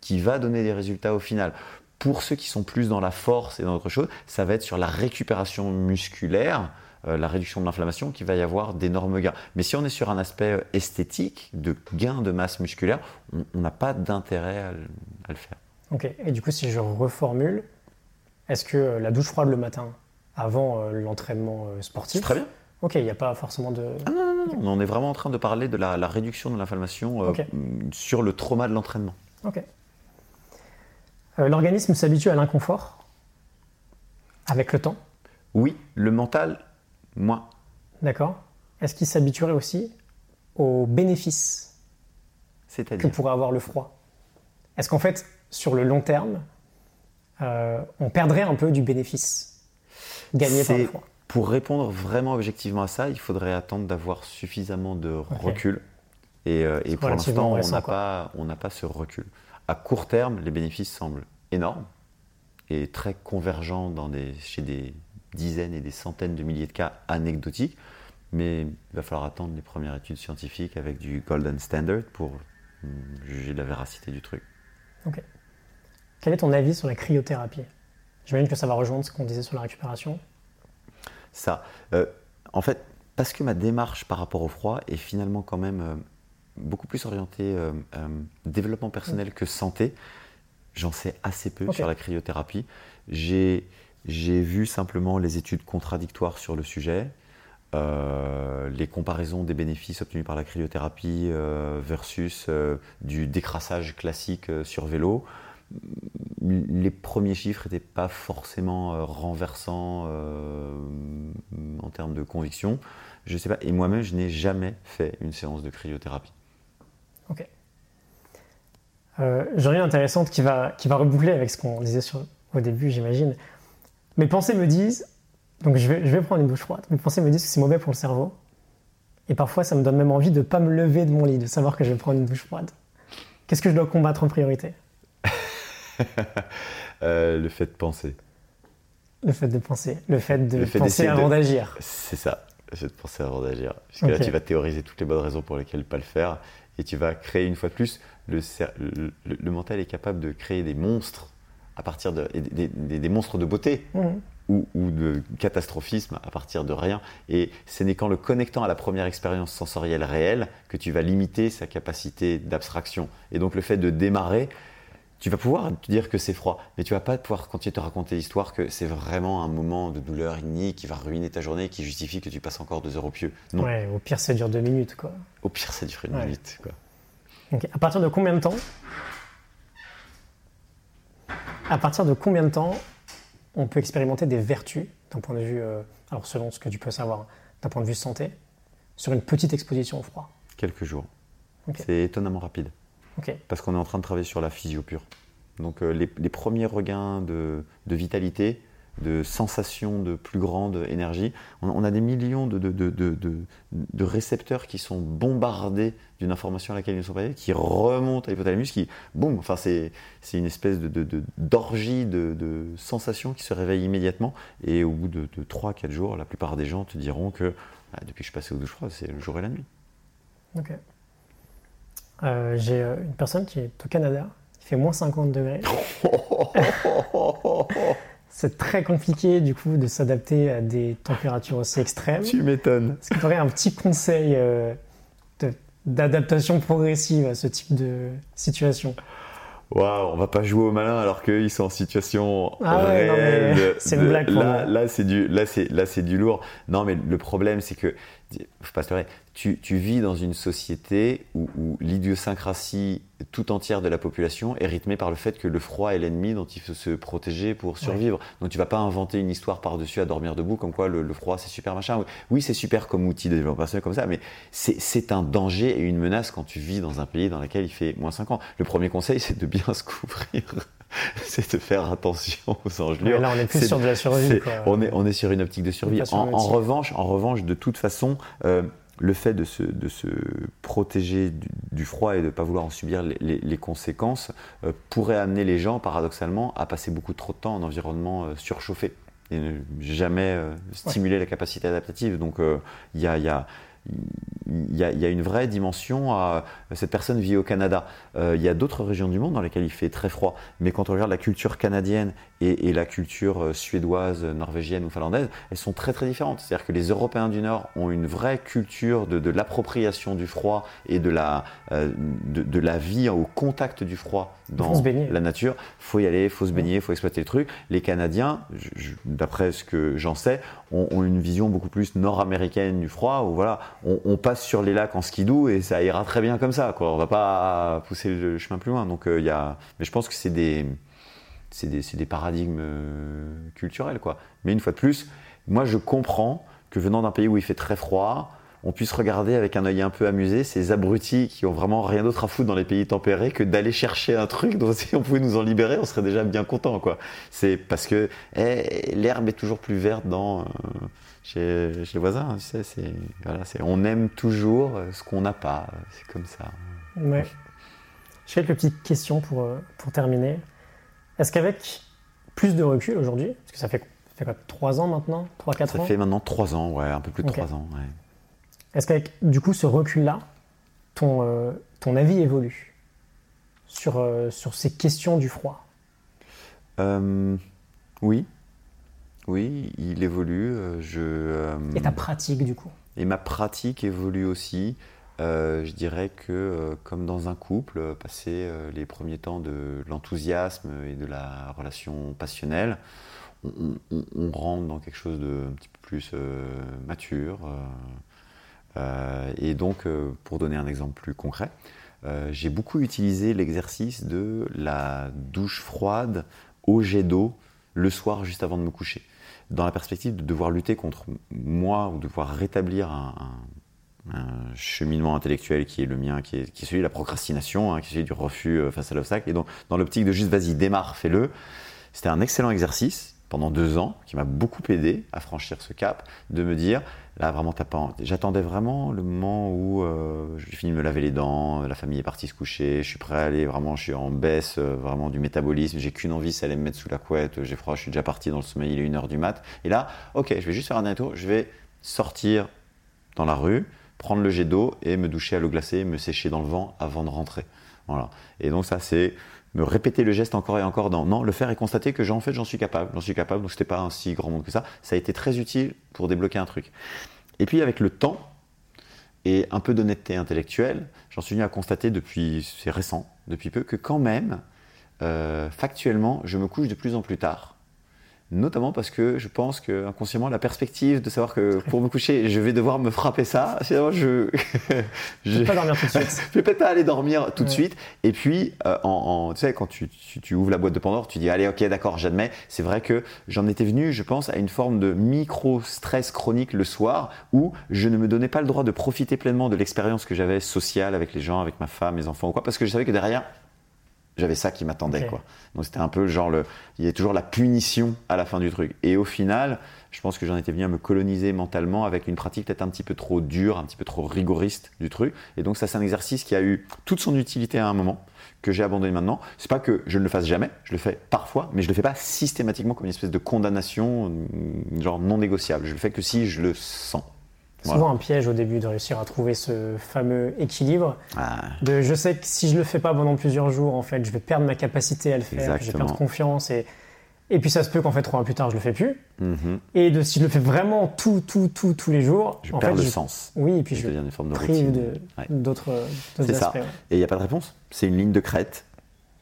qui va donner des résultats au final. Pour ceux qui sont plus dans la force et dans autre chose, ça va être sur la récupération musculaire, euh, la réduction de l'inflammation, qu'il va y avoir d'énormes gains. Mais si on est sur un aspect euh, esthétique, de gain de masse musculaire, on n'a pas d'intérêt à, à, le faire. Ok, et du coup, si je reformule, est-ce que euh, la douche froide le matin, avant euh, l'entraînement euh, sportif Très bien. Ok, il n'y a pas forcément de. Ah non, non, non, on est vraiment en train de parler de la, réduction de l'inflammation sur le trauma de l'entraînement. Ok. L'organisme s'habitue à l'inconfort avec le temps Oui, le mental, moins. D'accord. Est-ce qu'il s'habituerait aussi aux bénéfices que pourrait avoir le froid? Est-ce qu'en fait, sur le long terme, euh, on perdrait un peu du bénéfice gagné par le froid. Pour répondre vraiment objectivement à ça, il faudrait attendre d'avoir suffisamment de recul. Et, euh, pour l'instant, on n'a pas, pas ce recul. À court terme, les bénéfices semblent énormes et très convergents dans des, chez des dizaines et des centaines de milliers de cas anecdotiques. Mais il va falloir attendre les premières études scientifiques avec du golden standard pour hum, juger de la véracité du truc. Ok. Quel est ton avis sur la cryothérapie? J'imagine que ça va rejoindre ce qu'on disait sur la récupération. Ça. Euh, en fait, parce que ma démarche par rapport au froid est finalement quand même euh, beaucoup plus orientée euh, développement personnel que santé, j'en sais assez peu sur la cryothérapie. J'ai vu simplement les études contradictoires sur le sujet. les comparaisons des bénéfices obtenus par la cryothérapie versus du décrassage classique sur vélo les premiers chiffres n'étaient pas forcément euh, renversants euh, en termes de conviction. Je sais pas. Et moi-même, je n'ai jamais fait une séance de cryothérapie. Ok. Euh, J'ai rien intéressante qui va, qui va reboucler avec ce qu'on disait au début, j'imagine. Mes pensées me disent, donc je vais, je vais prendre une douche froide, mes pensées me disent que c'est mauvais pour le cerveau. Et parfois, ça me donne même envie de ne pas me lever de mon lit, de savoir que je vais prendre une douche froide. Qu'est-ce que je dois combattre en priorité? Euh, le fait de penser. Le fait de penser. Le fait de penser avant d'agir. C'est ça. Le fait de penser avant d'agir. Parce que là, tu vas théoriser toutes les bonnes raisons pour lesquelles pas le faire. Et tu vas créer une fois de plus. Le, le, mental est capable de créer des monstres à partir de. des, des, monstres de beauté. Ou, ou, de catastrophisme à partir de rien. Et ce n'est qu'en le connectant à la première expérience sensorielle réelle que tu vas limiter sa capacité d'abstraction. Et donc le fait de démarrer, tu vas pouvoir te dire que c'est froid, mais tu vas pas pouvoir continuer de te raconter l'histoire que c'est vraiment un moment de douleur unique qui va ruiner ta journée, qui justifie que tu passes encore deux heures au pieu. Non. Ouais, au pire, ça dure deux minutes, quoi. Au pire, ça dure une Ouais. minute. Quoi. À partir de combien de temps À partir de combien de temps on peut expérimenter des vertus d'un point de vue, euh, alors selon ce que tu peux savoir, d'un point de vue santé, sur une petite exposition au froid? Quelques jours. C'est étonnamment rapide. Parce qu'on est en train de travailler sur la physio pure. Donc euh, les, les premiers regains de, de vitalité, de sensation de plus grande énergie, on, on a des millions de, récepteurs qui sont bombardés d'une information à laquelle ils ne sont pas allés, qui remontent à l'hypothalamus, qui, boum, enfin c'est une espèce d'orgie de, de, sensations qui se réveillent immédiatement. Et au bout de, de 3-4 jours, la plupart des gens te diront que ah, depuis que je suis passé aux douches froides, c'est le jour et la nuit. Ok. Euh, J'ai euh, une personne qui est au Canada, il fait moins 50 degrés. C'est très compliqué du coup de s'adapter à des températures aussi extrêmes. tu m'étonnes. Est-ce que tu aurais un petit conseil euh, d'adaptation progressive à ce type de situation? Waouh, on va pas jouer au malin alors qu'ils sont en situation Ah ouais, réelle. c'est une blague pour là, moi. là, c'est du, là, c'est, là, c'est du lourd. Non, mais le problème, c'est que, tu, tu vis dans une société où, où l'idiosyncrasie tout entière de la population est rythmée par le fait que le froid est l'ennemi dont il faut se protéger pour survivre. Donc tu vas pas inventer une histoire par-dessus à dormir debout comme quoi le, le froid c'est super machin. Oui, c'est super comme outil de développement personnel comme ça, mais c'est, c'est un danger et une menace quand tu vis dans un pays dans lequel il fait moins 5 ans. Le premier conseil, c'est de bien se couvrir. c'est de faire attention aux engelures. Là, on est plus sur de la survie. Quoi. on, est, on est sur une optique de survie. En, revanche, en revanche, de toute façon, euh, le fait de se, de se protéger du, du froid et de ne pas vouloir en subir les, les- les conséquences euh, pourrait amener les gens, paradoxalement, à passer beaucoup trop de temps en environnement euh, surchauffé et ne jamais euh, stimuler la capacité adaptative. Donc, il y a. il y a il y, a, il y a une vraie dimension à cette personne vit au Canada. Euh, il y a d'autres régions du monde dans lesquelles il fait très froid, mais quand on regarde la culture canadienne et, et la culture euh, suédoise, norvégienne ou finlandaise, elles sont très très différentes. C'est-à-dire que les Européens du Nord ont une vraie culture de, de l'appropriation du froid et de la, euh, de, de la vie au contact du froid dans la nature. faut y aller, faut se baigner, faut exploiter le truc. Les Canadiens, d'après ce que j'en sais, ont, ont une vision beaucoup plus nord-américaine du froid, où voilà, on, passe sur les lacs en skidoo et ça ira très bien comme ça. Quoi. On va pas pousser le chemin plus loin. Donc euh, il y a, mais je pense que c'est des paradigmes euh, culturels, quoi. Mais une fois de plus, moi je comprends que venant d'un pays où il fait très froid, on puisse regarder avec un œil un peu amusé ces abrutis qui ont vraiment rien d'autre à foutre dans les pays tempérés que d'aller chercher un truc dont si on pouvait nous en libérer, on serait déjà bien content, quoi. C'est parce que eh, l'herbe est toujours plus verte dans euh, chez, chez le voisin, tu sais. C'est voilà, c'est on aime toujours euh, ce qu'on n'a pas. C'est comme ça. Ouais. J'ai quelques petites questions pour, euh, pour terminer. Est-ce qu'avec plus de recul aujourd'hui, parce que ça fait, ça fait quoi, 3 ans maintenant 3-4 Ça ans fait maintenant trois ans, ouais, un peu plus de Ok. trois ans. Ouais. Est-ce qu'avec du coup ce recul-là, ton, euh, ton avis évolue sur, euh, sur ces questions du froid? Euh, oui, oui, il évolue. euh, Je, euh, et ta pratique du coup? Et ma pratique évolue aussi. Euh, je dirais que, comme dans un couple, passer les premiers temps de l'enthousiasme et de la relation passionnelle, on, on- on rentre dans quelque chose de un petit peu plus mature. et donc, pour donner un exemple plus concret, euh, j'ai beaucoup utilisé l'exercice de la douche froide au jet d'eau le soir juste avant de me coucher. Dans la perspective de devoir lutter contre moi ou de devoir rétablir un, cheminement intellectuel qui est le mien, qui est, qui est celui de la procrastination, hein, qui est celui du refus euh, face à l'obstacle. Et donc, dans l'optique de juste vas-y, démarre, fais-le, c'était un excellent exercice pendant deux ans qui m'a beaucoup aidé à franchir ce cap, de me dire là vraiment t'as pas. J'attendais vraiment le moment où euh, j'ai fini de me laver les dents, la famille est partie se coucher, je suis prêt à aller vraiment, je suis en baisse euh, vraiment du métabolisme, j'ai qu'une envie, c'est aller me mettre sous la couette, j'ai froid, je suis déjà parti dans le sommeil, il est une heure du mat. Et là, ok, je vais juste faire un dernier tour, je vais sortir dans la rue, prendre le jet d'eau et me doucher à l'eau glacée, me sécher dans le vent avant de rentrer. Voilà. Et donc ça c'est me répéter le geste encore et encore dans non, le faire et constater que j'en fait j'en suis capable, j'en suis capable, donc c'était pas un si grand monde que ça. Ça a été très utile pour débloquer un truc. Et puis avec le temps et un peu d'honnêteté intellectuelle, j'en suis venu à constater depuis, c'est récent, depuis peu, que quand même, euh, factuellement, je me couche de plus en plus tard notamment parce que je pense que inconsciemment la perspective de savoir que pour me coucher je vais devoir me frapper ça finalement je je vais pas dormir tout de suite. Je vais peut-être pas aller dormir tout de suite. Et puis euh, en, tu sais quand tu, tu, ouvres la boîte de Pandore tu dis allez ok d'accord j'admets. C'est vrai que j'en étais venu je pense à une forme de micro stress chronique le soir où je ne me donnais pas le droit de profiter pleinement de l'expérience que j'avais sociale avec les gens avec ma femme mes enfants ou quoi parce que je savais que derrière j'avais ça qui m'attendait quoi. Donc c'était un peu genre le, il y a toujours la punition à la fin du truc. Et au final, je pense que j'en étais venu à me coloniser mentalement avec une pratique peut-être un petit peu trop dure, un petit peu trop rigoriste du truc. Et donc ça c'est un exercice qui a eu toute son utilité à un moment que j'ai abandonné maintenant. C'est pas que je ne le fasse jamais, je le fais parfois, mais je le fais pas systématiquement comme une espèce de condamnation genre non négociable. Je le fais que si je le sens. C'est souvent un piège au début de réussir à trouver ce fameux équilibre. Ah. De je sais que si je le fais pas pendant plusieurs jours, en fait, je vais perdre ma capacité à le faire, je vais perdre confiance et et puis ça se peut qu'en fait trois mois plus tard je le fais plus. Mm-hmm. Et de si je le fais vraiment tout, tout, tout, tous les jours, je perds le sens. Oui, et puis je, je une forme de. D'autres aspects. Ça. Et il n'y a pas de réponse? C'est une ligne de crête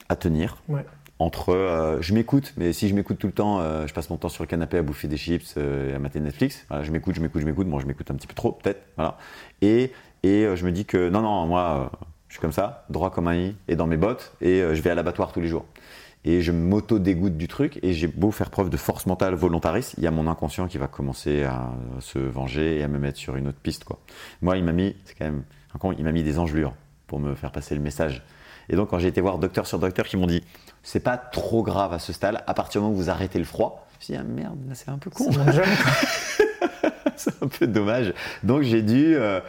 à tenir. Ouais entre euh, je m'écoute, mais si je m'écoute tout le temps, euh, je passe mon temps sur le canapé à bouffer des chips euh, et à mater Netflix. je m'écoute, je m'écoute, je m'écoute. Bon, je m'écoute un petit peu trop, peut-être. Voilà. Et, et je me dis que non, non, moi, je suis comme ça, droit comme un i, et dans mes bottes, et je vais à l'abattoir tous les jours. Et je m'auto-dégoûte du truc, et j'ai beau faire preuve de force mentale volontariste, il y a mon inconscient qui va commencer à se venger et à me mettre sur une autre piste. Quoi. Moi, il m'a mis, c'est quand même, il m'a mis des engelures pour me faire passer le message. Et donc, quand j'ai été voir docteur sur docteur qui m'ont dit, c'est pas trop grave à ce stade, à partir du moment où vous arrêtez le froid, je me suis dit, ah merde, c'est un peu con. c'est un peu dommage. Donc, j'ai dû euh,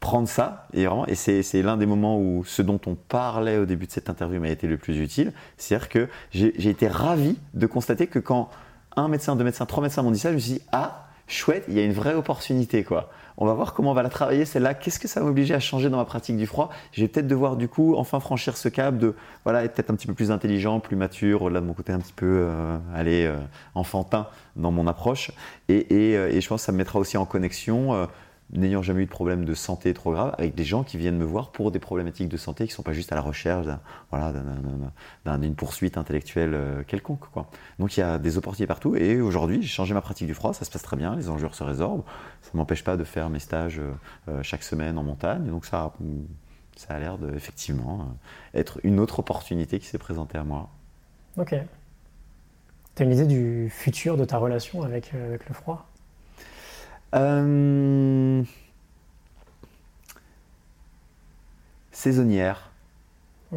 prendre ça, et vraiment, et c'est l'un des moments où ce dont on parlait au début de cette interview m'a été le plus utile. C'est-à-dire que j'ai été ravi de constater que quand un médecin, deux médecins, trois médecins m'ont dit ça, je me suis dit, ah, chouette, il y a une vraie opportunité, quoi on va voir comment on va la travailler celle-là. Qu'est-ce que ça va m'obliger à changer dans ma pratique du froid? Je vais peut-être devoir du coup enfin franchir ce cap de voilà être peut-être un petit peu plus intelligent, plus mature, au-delà de mon côté un petit peu euh, euh, enfantin dans mon approche. Et, euh, et, je pense que ça me mettra aussi en connexion n'ayant jamais eu de problème de santé trop grave, avec des gens qui viennent me voir pour des problématiques de santé qui ne sont pas juste à la recherche d'une poursuite intellectuelle euh, quelconque. Donc il y a des opportunités partout, et aujourd'hui j'ai changé ma pratique du froid, ça se passe très bien, les enjeux se résorbent, ça ne m'empêche pas de faire mes stages euh, euh, chaque semaine en montagne, donc ça, ça a l'air de effectivement être une autre opportunité qui s'est présentée à moi. Ok. Tu as une idée du futur de ta relation avec, avec le froid? Euh, saisonnière.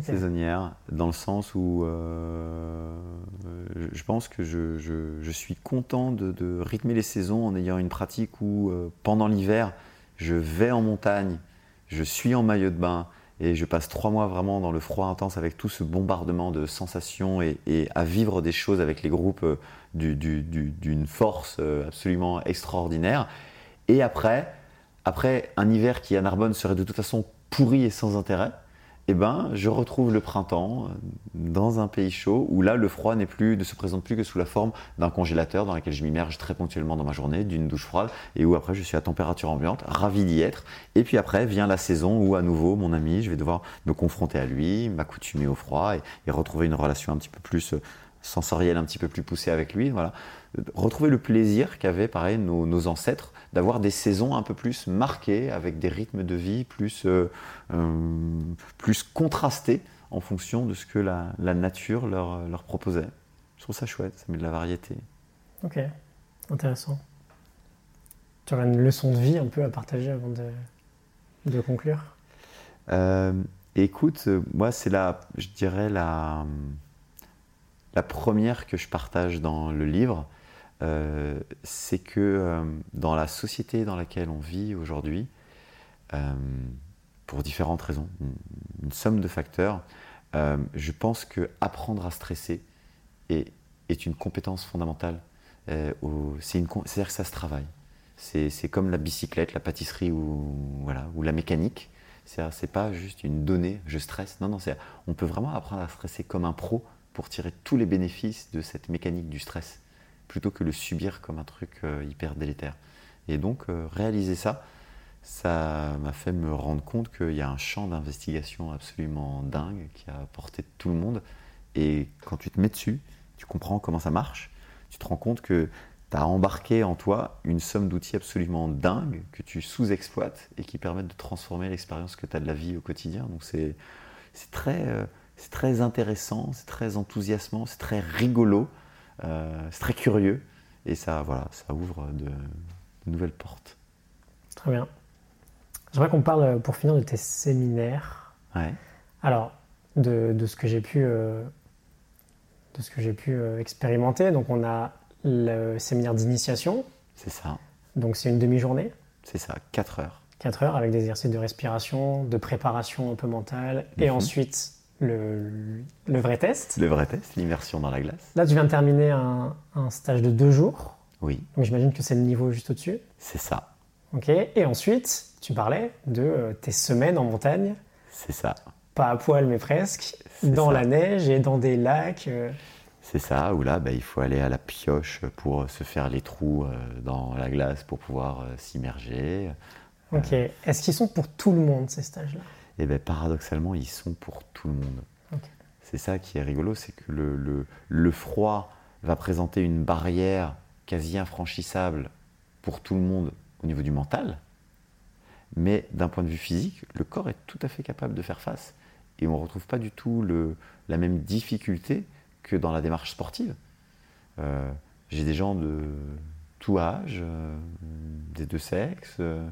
Saisonnière, dans le sens où euh, je pense que je, suis content de, rythmer les saisons en ayant une pratique où euh, pendant l'hiver, je vais en montagne, je suis en maillot de bain et je passe trois mois vraiment dans le froid intense avec tout ce bombardement de sensations et, à vivre des choses avec les groupes d'une force absolument extraordinaire. Et après, après un hiver qui à Narbonne serait de toute façon pourri et sans intérêt, eh ben, je retrouve le printemps euh, dans un pays chaud où là, le froid n'est plus, ne se présente plus que sous la forme d'un congélateur dans lequel je m'immerge très ponctuellement dans ma journée, d'une douche froide, et où après je suis à température ambiante, ravi d'y être. Et puis après vient la saison où à nouveau, mon ami, je vais devoir me confronter à lui, m'accoutumer au froid et, et, retrouver une relation un petit peu plus sensorielle, un petit peu plus poussée avec lui. Voilà retrouver le plaisir qu'avaient pareil nos, ancêtres d'avoir des saisons un peu plus marquées avec des rythmes de vie plus, euh, euh, plus contrastés en fonction de ce que la, nature leur, leur, proposait. Je trouve ça chouette, ça met de la variété. Ok, intéressant. Tu aurais une leçon de vie un peu à partager avant de, de conclure? Euh, Écoute, moi c'est la, je dirais la, la première que je partage dans le livre. Euh, c'est que euh, dans la société dans laquelle on vit aujourd'hui, euh, pour différentes raisons, une, somme de facteurs, je pense que apprendre à stresser est, une compétence fondamentale. C'est-à-dire que ça se travaille. C'est comme la bicyclette, la pâtisserie ou, voilà, ou la mécanique. C'est pas juste une donnée, je stresse. Non, non, on peut vraiment apprendre à stresser comme un pro pour tirer tous les bénéfices de cette mécanique du stress plutôt que le subir comme un truc euh, hyper délétère. Et donc, euh, réaliser ça, ça m'a fait me rendre compte qu'il y a un champ d'investigation absolument dingue qui a porté tout le monde Et quand tu te mets dessus, tu comprends comment ça marche, tu te rends compte que tu as embarqué en toi une somme d'outils absolument dingue que tu sous-exploites et qui permettent de transformer l'expérience que tu as de la vie au quotidien. Donc c'est très, euh, c'est très intéressant, c'est très enthousiasmant, c'est très rigolo, euh, c'est très curieux et ça, voilà, ça ouvre de, nouvelles portes. Très bien. J'aimerais qu'on parle pour finir de tes séminaires. Ouais. Alors, de, de ce que j'ai pu, euh, de ce que j'ai pu expérimenter. Donc, on a le séminaire d'initiation. C'est ça. Donc c'est une demi-journée. C'est ça, 4 heures. 4 heures avec des exercices de respiration, de préparation un peu mentale, et mhm. ensuite le, le, vrai test. Le vrai test, l'immersion dans la glace. Là, tu viens de terminer un, un stage de deux jours. Oui. Donc j'imagine que c'est le niveau juste au-dessus. C'est ça. Ok. Et ensuite, tu parlais de euh, tes semaines en montagne. C'est ça. Pas à poil, mais presque. Dans la neige et dans des lacs. Euh, c'est ça, où là, bah, il faut aller à la pioche pour se faire les trous euh, dans la glace pour pouvoir s'immerger. Ok. Est-ce qu'ils sont pour tout le monde, ces stages-là? Eh bien, paradoxalement, ils sont pour tout le monde. C'est ça qui est rigolo, c'est que le, le, froid va présenter une barrière quasi infranchissable pour tout le monde au niveau du mental. Mais d'un point de vue physique, le corps est tout à fait capable de faire face. Et on ne retrouve pas du tout le, la même difficulté que dans la démarche sportive. Euh, j'ai des gens de tout âge, euh, des deux sexes, euh,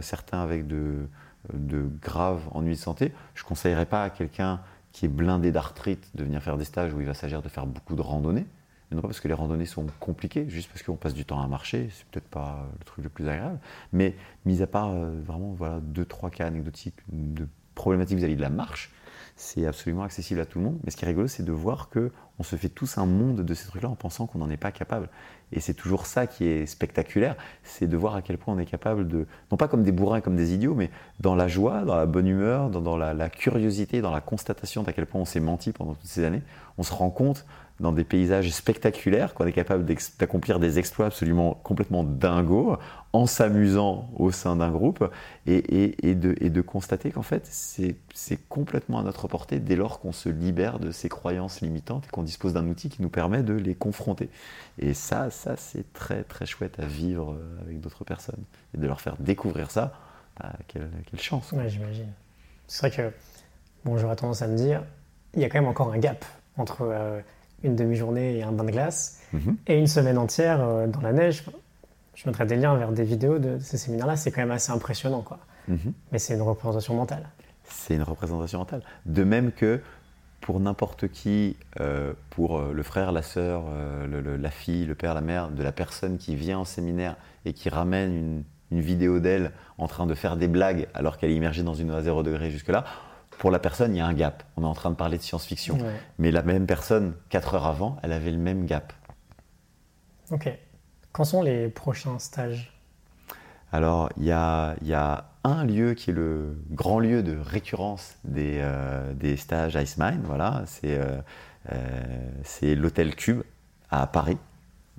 certains avec de, de, graves ennuis de santé. Je ne conseillerais pas à quelqu'un qui est blindé d'arthrite de venir faire des stages où il va s'agir de faire beaucoup de randonnées. non pas parce que les randonnées sont compliquées, juste parce qu'on passe du temps à marcher, c'est peut-être pas le truc le plus agréable. Mais mis à part vraiment voilà, deux, trois cas anecdotiques de problématiques vis-à-vis de la marche, c'est absolument accessible à tout le monde. Mais ce qui est rigolo, c'est de voir que on se fait tous un monde de ces trucs-là en pensant qu'on n'en est pas capable. Et c'est toujours ça qui est spectaculaire, c'est de voir à quel point on est capable de, non pas comme des bourrins comme des idiots, mais dans la joie, dans la bonne humeur, dans, la, la, curiosité, dans la constatation d'à quel point on s'est menti pendant toutes ces années, on se rend compte dans des paysages spectaculaires, qu'on est capable d'accomplir des exploits absolument complètement dingos, en s'amusant au sein d'un groupe, et, de, constater qu'en fait, c'est complètement à notre portée dès lors qu'on se libère de ces croyances limitantes et qu'on dispose d'un outil qui nous permet de les confronter. Et ça, ça c'est très très chouette à vivre avec d'autres personnes. Et de leur faire découvrir ça, bah, quelle, chance. Ouais, j'imagine. C'est vrai que, bon, j'aurais tendance à me dire, il y a quand même encore un gap entre... Euh, une demi-journée et un bain de glace, mhm. et une semaine entière euh, dans la neige. Je mettrai des liens vers des vidéos de, ces séminaires-là, c'est quand même assez impressionnant. Quoi. Mhm. Mais c'est une représentation mentale. C'est une représentation mentale. De même que pour n'importe qui, euh, pour euh, le frère, la sœur, la fille, le père, la mère de la personne qui vient en séminaire et qui ramène une, une vidéo d'elle en train de faire des blagues alors qu'elle est immergée dans une eau à zéro degré jusque-là, pour la personne, il y a un gap. On est en train de parler de science-fiction. Mais la même personne, quatre heures avant, elle avait le même gap. Ok. Quand sont les prochains stages? Alors, il y a, un lieu qui est le grand lieu de récurrence des, euh, des stages Iceman. Voilà, c'est euh, euh, l'hôtel Cube à Paris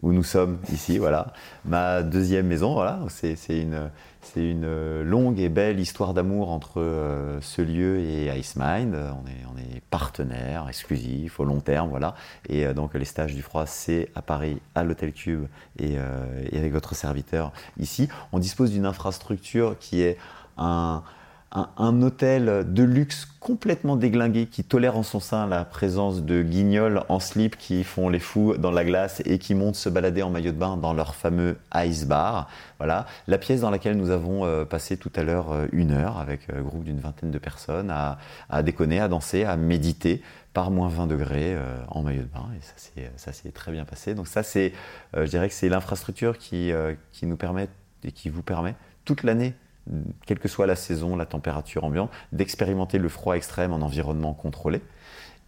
où nous sommes ici, voilà. Ma deuxième maison, voilà. C'est une, une longue et belle histoire d'amour entre euh, ce lieu et Icemind. On est, on est partenaires exclusifs au long terme, voilà. Et euh, donc les stages du froid, c'est à Paris, à l'Hôtel Cube euh, et, avec votre serviteur ici. On dispose d'une infrastructure qui est un un, hôtel de luxe complètement déglingué qui tolère en son sein la présence de guignols en slip qui font les fous dans la glace et qui montent se balader en maillot de bain dans leur fameux ice bar. Voilà, la pièce dans laquelle nous avons euh, passé tout à l'heure euh, une heure avec euh, un groupe d'une vingtaine de personnes à, à, déconner, à danser, à méditer par moins 20 degrés en maillot de bain et ça s'est très bien passé. Donc ça c'est, je dirais que c'est l'infrastructure qui, qui nous permet et qui vous permet toute l'année quelle que soit la saison, la température ambiante, d'expérimenter le froid extrême en environnement contrôlé.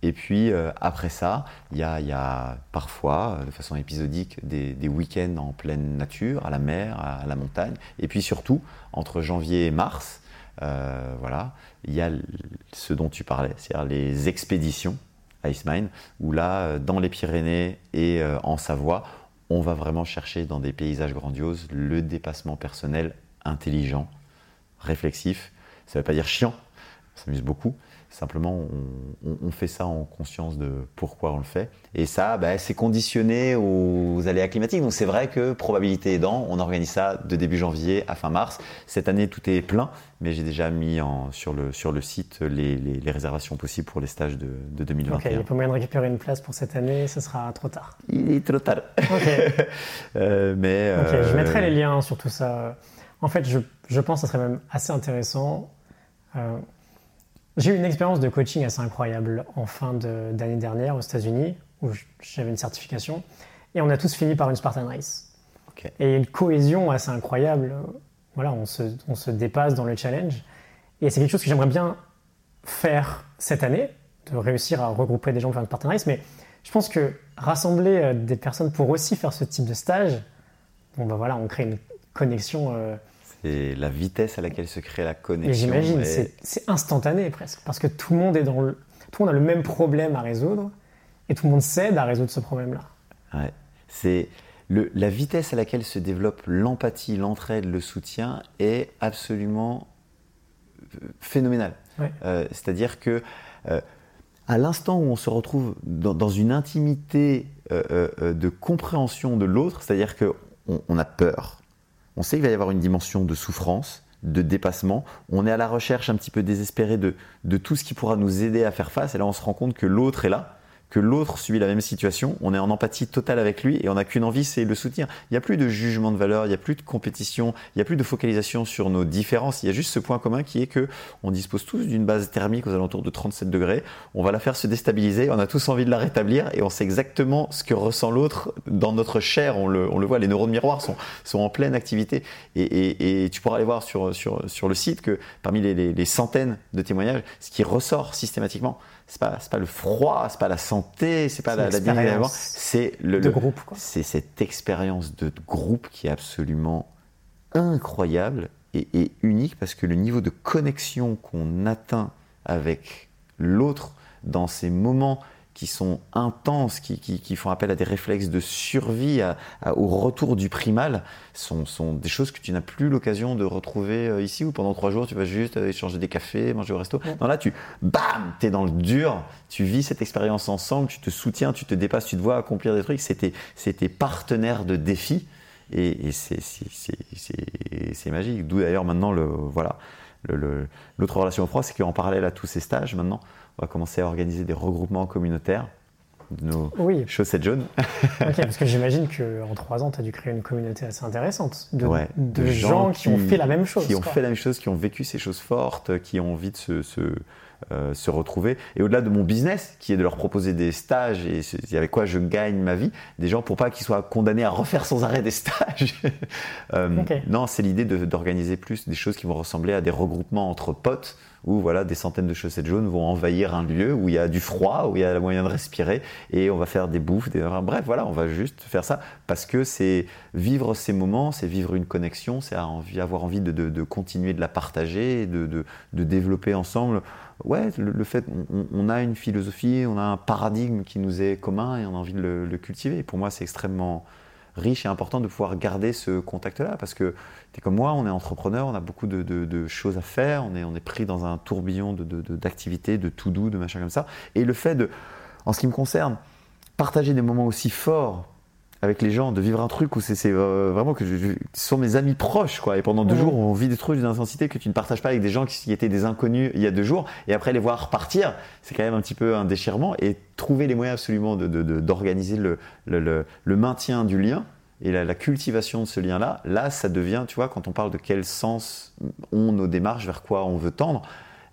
Et puis euh, après ça, il y, a, parfois, euh, de façon épisodique, des, week-ends en pleine nature, à la mer, à, la montagne. Et puis surtout, entre janvier et mars, euh, voilà, il y a ce dont tu parlais, c'est-à-dire les expéditions Ice où là, dans les Pyrénées et en Savoie, on va vraiment chercher dans des paysages grandioses le dépassement personnel intelligent réflexif. Ça ne veut pas dire chiant, on s'amuse beaucoup. Simplement, on, fait ça en conscience de pourquoi on le fait. Et ça, bah, c'est conditionné aux aléas climatiques. Donc c'est vrai que probabilité aidant, on organise ça de début janvier à fin mars. Cette année, tout est plein, mais j'ai déjà mis en, sur, le, sur le site les, réservations possibles pour les stages de, de 2021. Ok, il n'y a pas moyen de récupérer une place pour cette année, ce sera trop tard. Il est trop tard. Ok. Euh, mais, je euh, mettrai les liens sur tout ça. En fait, je, je pense que ce serait même assez intéressant. Euh, j'ai eu une expérience de coaching assez incroyable en fin d'année dernière aux États-Unis, où j'avais une certification, et on a tous fini par une Spartan Race. Et une cohésion assez incroyable. Voilà, on se, on se dépasse dans le challenge. Et c'est quelque chose que j'aimerais bien faire cette année, de réussir à regrouper des gens pour faire une Spartan Race. Mais je pense que rassembler euh, des personnes pour aussi faire ce type de stage, bon ben voilà, on crée une connexion. Euh, c'est la vitesse à laquelle se crée la connexion. J'imagine, c'est instantané presque, parce que tout le monde est dans le, tout le monde a le même problème à résoudre, et tout le monde s'aide à résoudre ce problème-là. Ouais. C'est le, la vitesse à laquelle se développe l'empathie, l'entraide, le soutien est absolument euh, phénoménale. Euh, c'est-à-dire que euh, à l'instant où on se retrouve dans, une intimité de compréhension de l'autre, c'est-à-dire qu'on on a peur, on sait qu'il va y avoir une dimension de souffrance, de dépassement. On est à la recherche un petit peu désespéré de, de tout ce qui pourra nous aider à faire face. Et là, on se rend compte que l'autre est là que l'autre subit la même situation, on est en empathie totale avec lui et on n'a qu'une envie, c'est le soutenir. Il n'y a plus de jugement de valeur, il n'y a plus de compétition, il n'y a plus de focalisation sur nos différences. Il y a juste ce point commun qui est que on dispose tous d'une base thermique aux alentours de 37 degrés. On va la faire se déstabiliser, on a tous envie de la rétablir et on sait exactement ce que ressent l'autre dans notre chair. On le, voit, les neurones miroirs sont, sont en pleine activité. Et, tu pourras aller voir sur, le site que parmi les, les centaines de témoignages, ce qui ressort systématiquement, c'est pas pas le froid, c'est pas la santé, c'est pas la, la c'est le, groupe. C'est cette expérience de groupe qui est absolument incroyable et, et, unique parce que le niveau de connexion qu'on atteint avec l'autre dans ces moments qui sont intenses, qui, qui, font appel à des réflexes de survie, au retour du primal, sont, sont, des choses que tu n'as plus l'occasion de retrouver euh, ici, où pendant trois jours, tu vas juste échanger des cafés, manger au resto. Non, là, tu, bam, es dans le dur, tu vis cette expérience ensemble, tu te soutiens, tu te dépasses, tu te vois accomplir des trucs. C'était tes partenaires de défi. Et, et c'est magique. D'où d'ailleurs maintenant, le, voilà, l'autre relation au froid, c'est qu'en parallèle à tous ces stages, maintenant, on va commencer à organiser des regroupements communautaires de nos chaussettes jaunes. ok, parce que j'imagine qu'en trois ans, tu as dû créer une communauté assez intéressante de, de, gens, qui, ont fait la même chose. Qui ont fait la même chose, qui ont vécu ces choses fortes, qui ont envie de se, euh, se retrouver. Et au-delà de mon business, qui est de leur proposer des stages et avec quoi je gagne ma vie, des gens pour pas qu'ils soient condamnés à refaire sans arrêt des stages. Euh, non, c'est l'idée d'organiser plus des choses qui vont ressembler à des regroupements entre potes où voilà des centaines de chaussettes jaunes vont envahir un lieu où il y a du froid, où il y a le moyen de respirer et on va faire des bouffes, des... bref voilà, on va juste faire ça parce que c'est vivre ces moments, c'est vivre une connexion, c'est avoir envie de, continuer de la partager, de, développer ensemble ouais, le, fait, on, on, a une philosophie, on a un paradigme qui nous est commun et on a envie de le, cultiver. Et pour moi, c'est extrêmement riche et important de pouvoir garder ce contact-là parce que tu es comme moi, on est entrepreneur, on a beaucoup de, choses à faire, on est, pris dans un tourbillon d'activités, de, tout doux, de machin comme ça. Et le fait de, en ce qui me concerne, partager des moments aussi forts avec les gens, de vivre un truc où c'est euh, vraiment que je, ce sont mes amis proches, quoi. Et pendant deux jours, on vit des trucs d'une intensité que tu ne partages pas avec des gens qui étaient des inconnus il y a deux jours. Et après les voir partir, c'est quand même un petit peu un déchirement. Et trouver les moyens absolument d'organiser de, le, le, le, maintien du lien et la, cultivation de ce lien-là, là, ça devient, tu vois, quand on parle de quel sens ont nos démarches, vers quoi on veut tendre,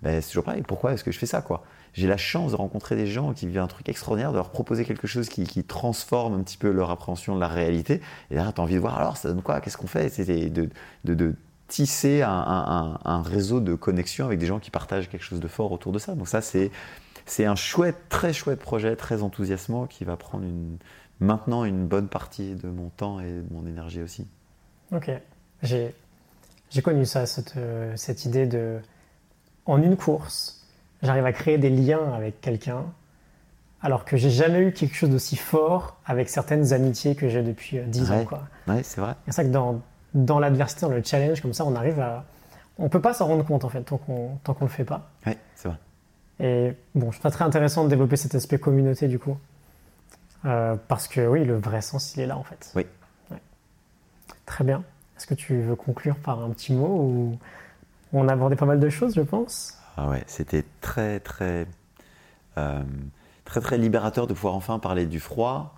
ben, c'est toujours pareil. Pourquoi est-ce que je fais ça, quoi? J'ai la chance de rencontrer des gens qui vivent un truc extraordinaire, de leur proposer quelque chose qui, transforme un petit peu leur appréhension de la réalité. Et là, tu as envie de voir, alors ça donne quoi? Qu'est-ce qu'on fait? C'est de, tisser un, réseau de connexion avec des gens qui partagent quelque chose de fort autour de ça. Donc ça, c'est, un chouette, très chouette projet, très enthousiasmant qui va prendre maintenant une bonne partie de mon temps et de mon énergie aussi. Ok. J'ai, connu ça, euh, cette idée de, en une course, j'arrive à créer des liens avec quelqu'un, alors que j'ai jamais eu quelque chose d'aussi fort avec certaines amitiés que j'ai depuis 10 euh, ans. Quoi. Ouais, c'est vrai. C'est ça que dans, dans l'adversité, dans le challenge, comme ça, on arrive à, on peut pas s'en rendre compte en fait tant qu'on tant qu'on le fait pas. Ouais, c'est vrai. Et bon, je trouve ça très intéressant de développer cet aspect communauté du coup. Euh, parce que oui, le vrai sens, il est là en fait. Oui. Ouais. Très bien. Est-ce que tu veux conclure par un petit mot ou on a abordé pas mal de choses, je pense? Ah ouais, c'était très très euh, très très libérateur de pouvoir enfin parler du froid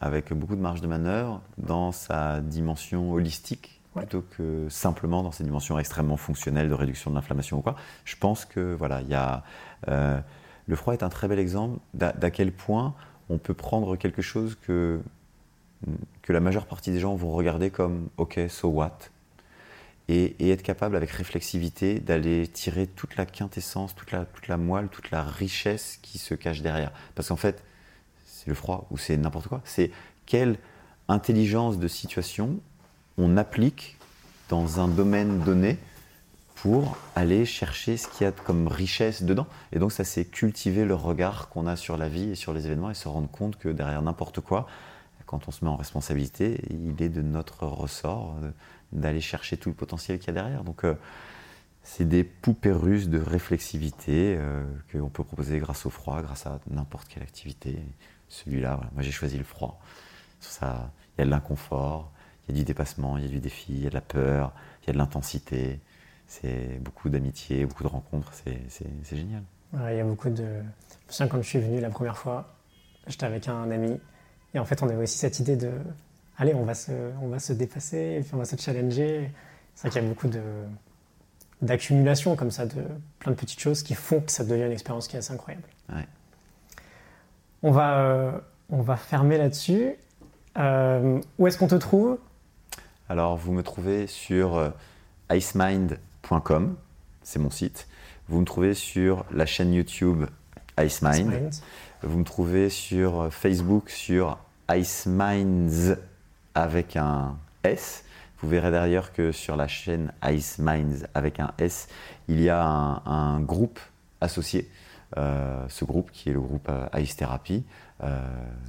avec beaucoup de marge de manœuvre dans sa dimension holistique Ouais. plutôt que simplement dans sa dimension extrêmement fonctionnelle de réduction de l'inflammation ou quoi. Je pense que voilà, il y a euh, le froid est un très bel exemple d'à d'à quel point on peut prendre quelque chose que que la majeure partie des gens vont regarder comme ok, so what, et, être capable avec réflexivité d'aller tirer toute la quintessence, toute la, toute la moelle, toute la richesse qui se cache derrière. Parce qu'en fait, c'est le froid ou c'est n'importe quoi. C'est quelle intelligence de situation on applique dans un domaine donné pour aller chercher ce qu'il y a comme richesse dedans. Et donc ça, c'est cultiver le regard qu'on a sur la vie et sur les événements et se rendre compte que derrière n'importe quoi, quand on se met en responsabilité, il est de notre ressort euh, d'aller chercher tout le potentiel qu'il y a derrière. Donc euh, c'est des poupées russes de réflexivité euh, qu'on peut proposer grâce au froid, grâce à n'importe quelle activité. Celui-là, moi j'ai choisi le froid. Ça, il y a de l'inconfort, il y a du dépassement, il y a du défi, il y a de la peur, il y a de l'intensité. C'est beaucoup d'amitié, beaucoup de rencontres, c'est génial. Ouais, Il y a beaucoup de. Je me souviens quand je suis venu la première fois, j'étais avec un ami et en fait on avait aussi cette idée de allez on va se, on va se dépasser et puis on va se challenger. C'est vrai qu'il y a beaucoup de d'accumulation comme ça de plein de petites choses qui font que ça devient une expérience qui est assez incroyable. Ouais. On va euh, on va fermer là-dessus. Euh, où est-ce qu'on te trouve? Alors, vous me trouvez sur euh, icemind.com, c'est mon site. Vous me trouvez sur la chaîne YouTube IceMind. Mind. Vous me trouvez sur Facebook sur IceMinds avec un S. Vous verrez d'ailleurs que sur la chaîne IceMinds avec un S, il y a un, un groupe associé. Euh, ce groupe qui est le groupe euh, Ice Therapy. Euh,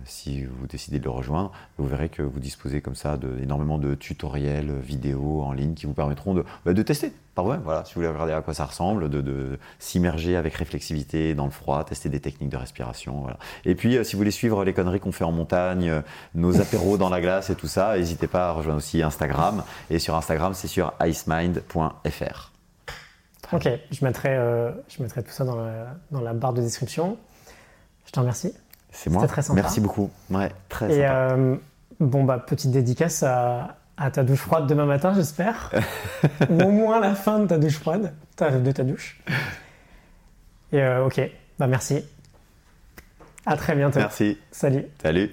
si vous décidez de le rejoindre, vous verrez que vous disposez comme ça de, énormément de tutoriels euh, vidéo en ligne qui vous permettront de, bah, tester par vous-même. Voilà, si vous voulez regarder à quoi ça ressemble, de, s'immerger avec réflexivité dans le froid, tester des techniques de respiration. Et puis, euh, si vous voulez suivre les conneries qu'on fait en montagne, nos apéros dans la glace et tout ça, n'hésitez pas à rejoindre aussi Instagram. Et sur Instagram, c'est sur icemind.fr. Ok, je mettrai, je mettrai tout ça dans la, dans la barre de description. Je te remercie. C'est moi. Très sympa. Merci beaucoup. Ouais, très Et sympa. euh, bon, bah, petite dédicace à, à ta douche froide demain matin, j'espère. Ou au moins la fin de ta douche froide, de ta douche. Et euh, ok, bah merci. À très bientôt. Merci. Salut. Salut.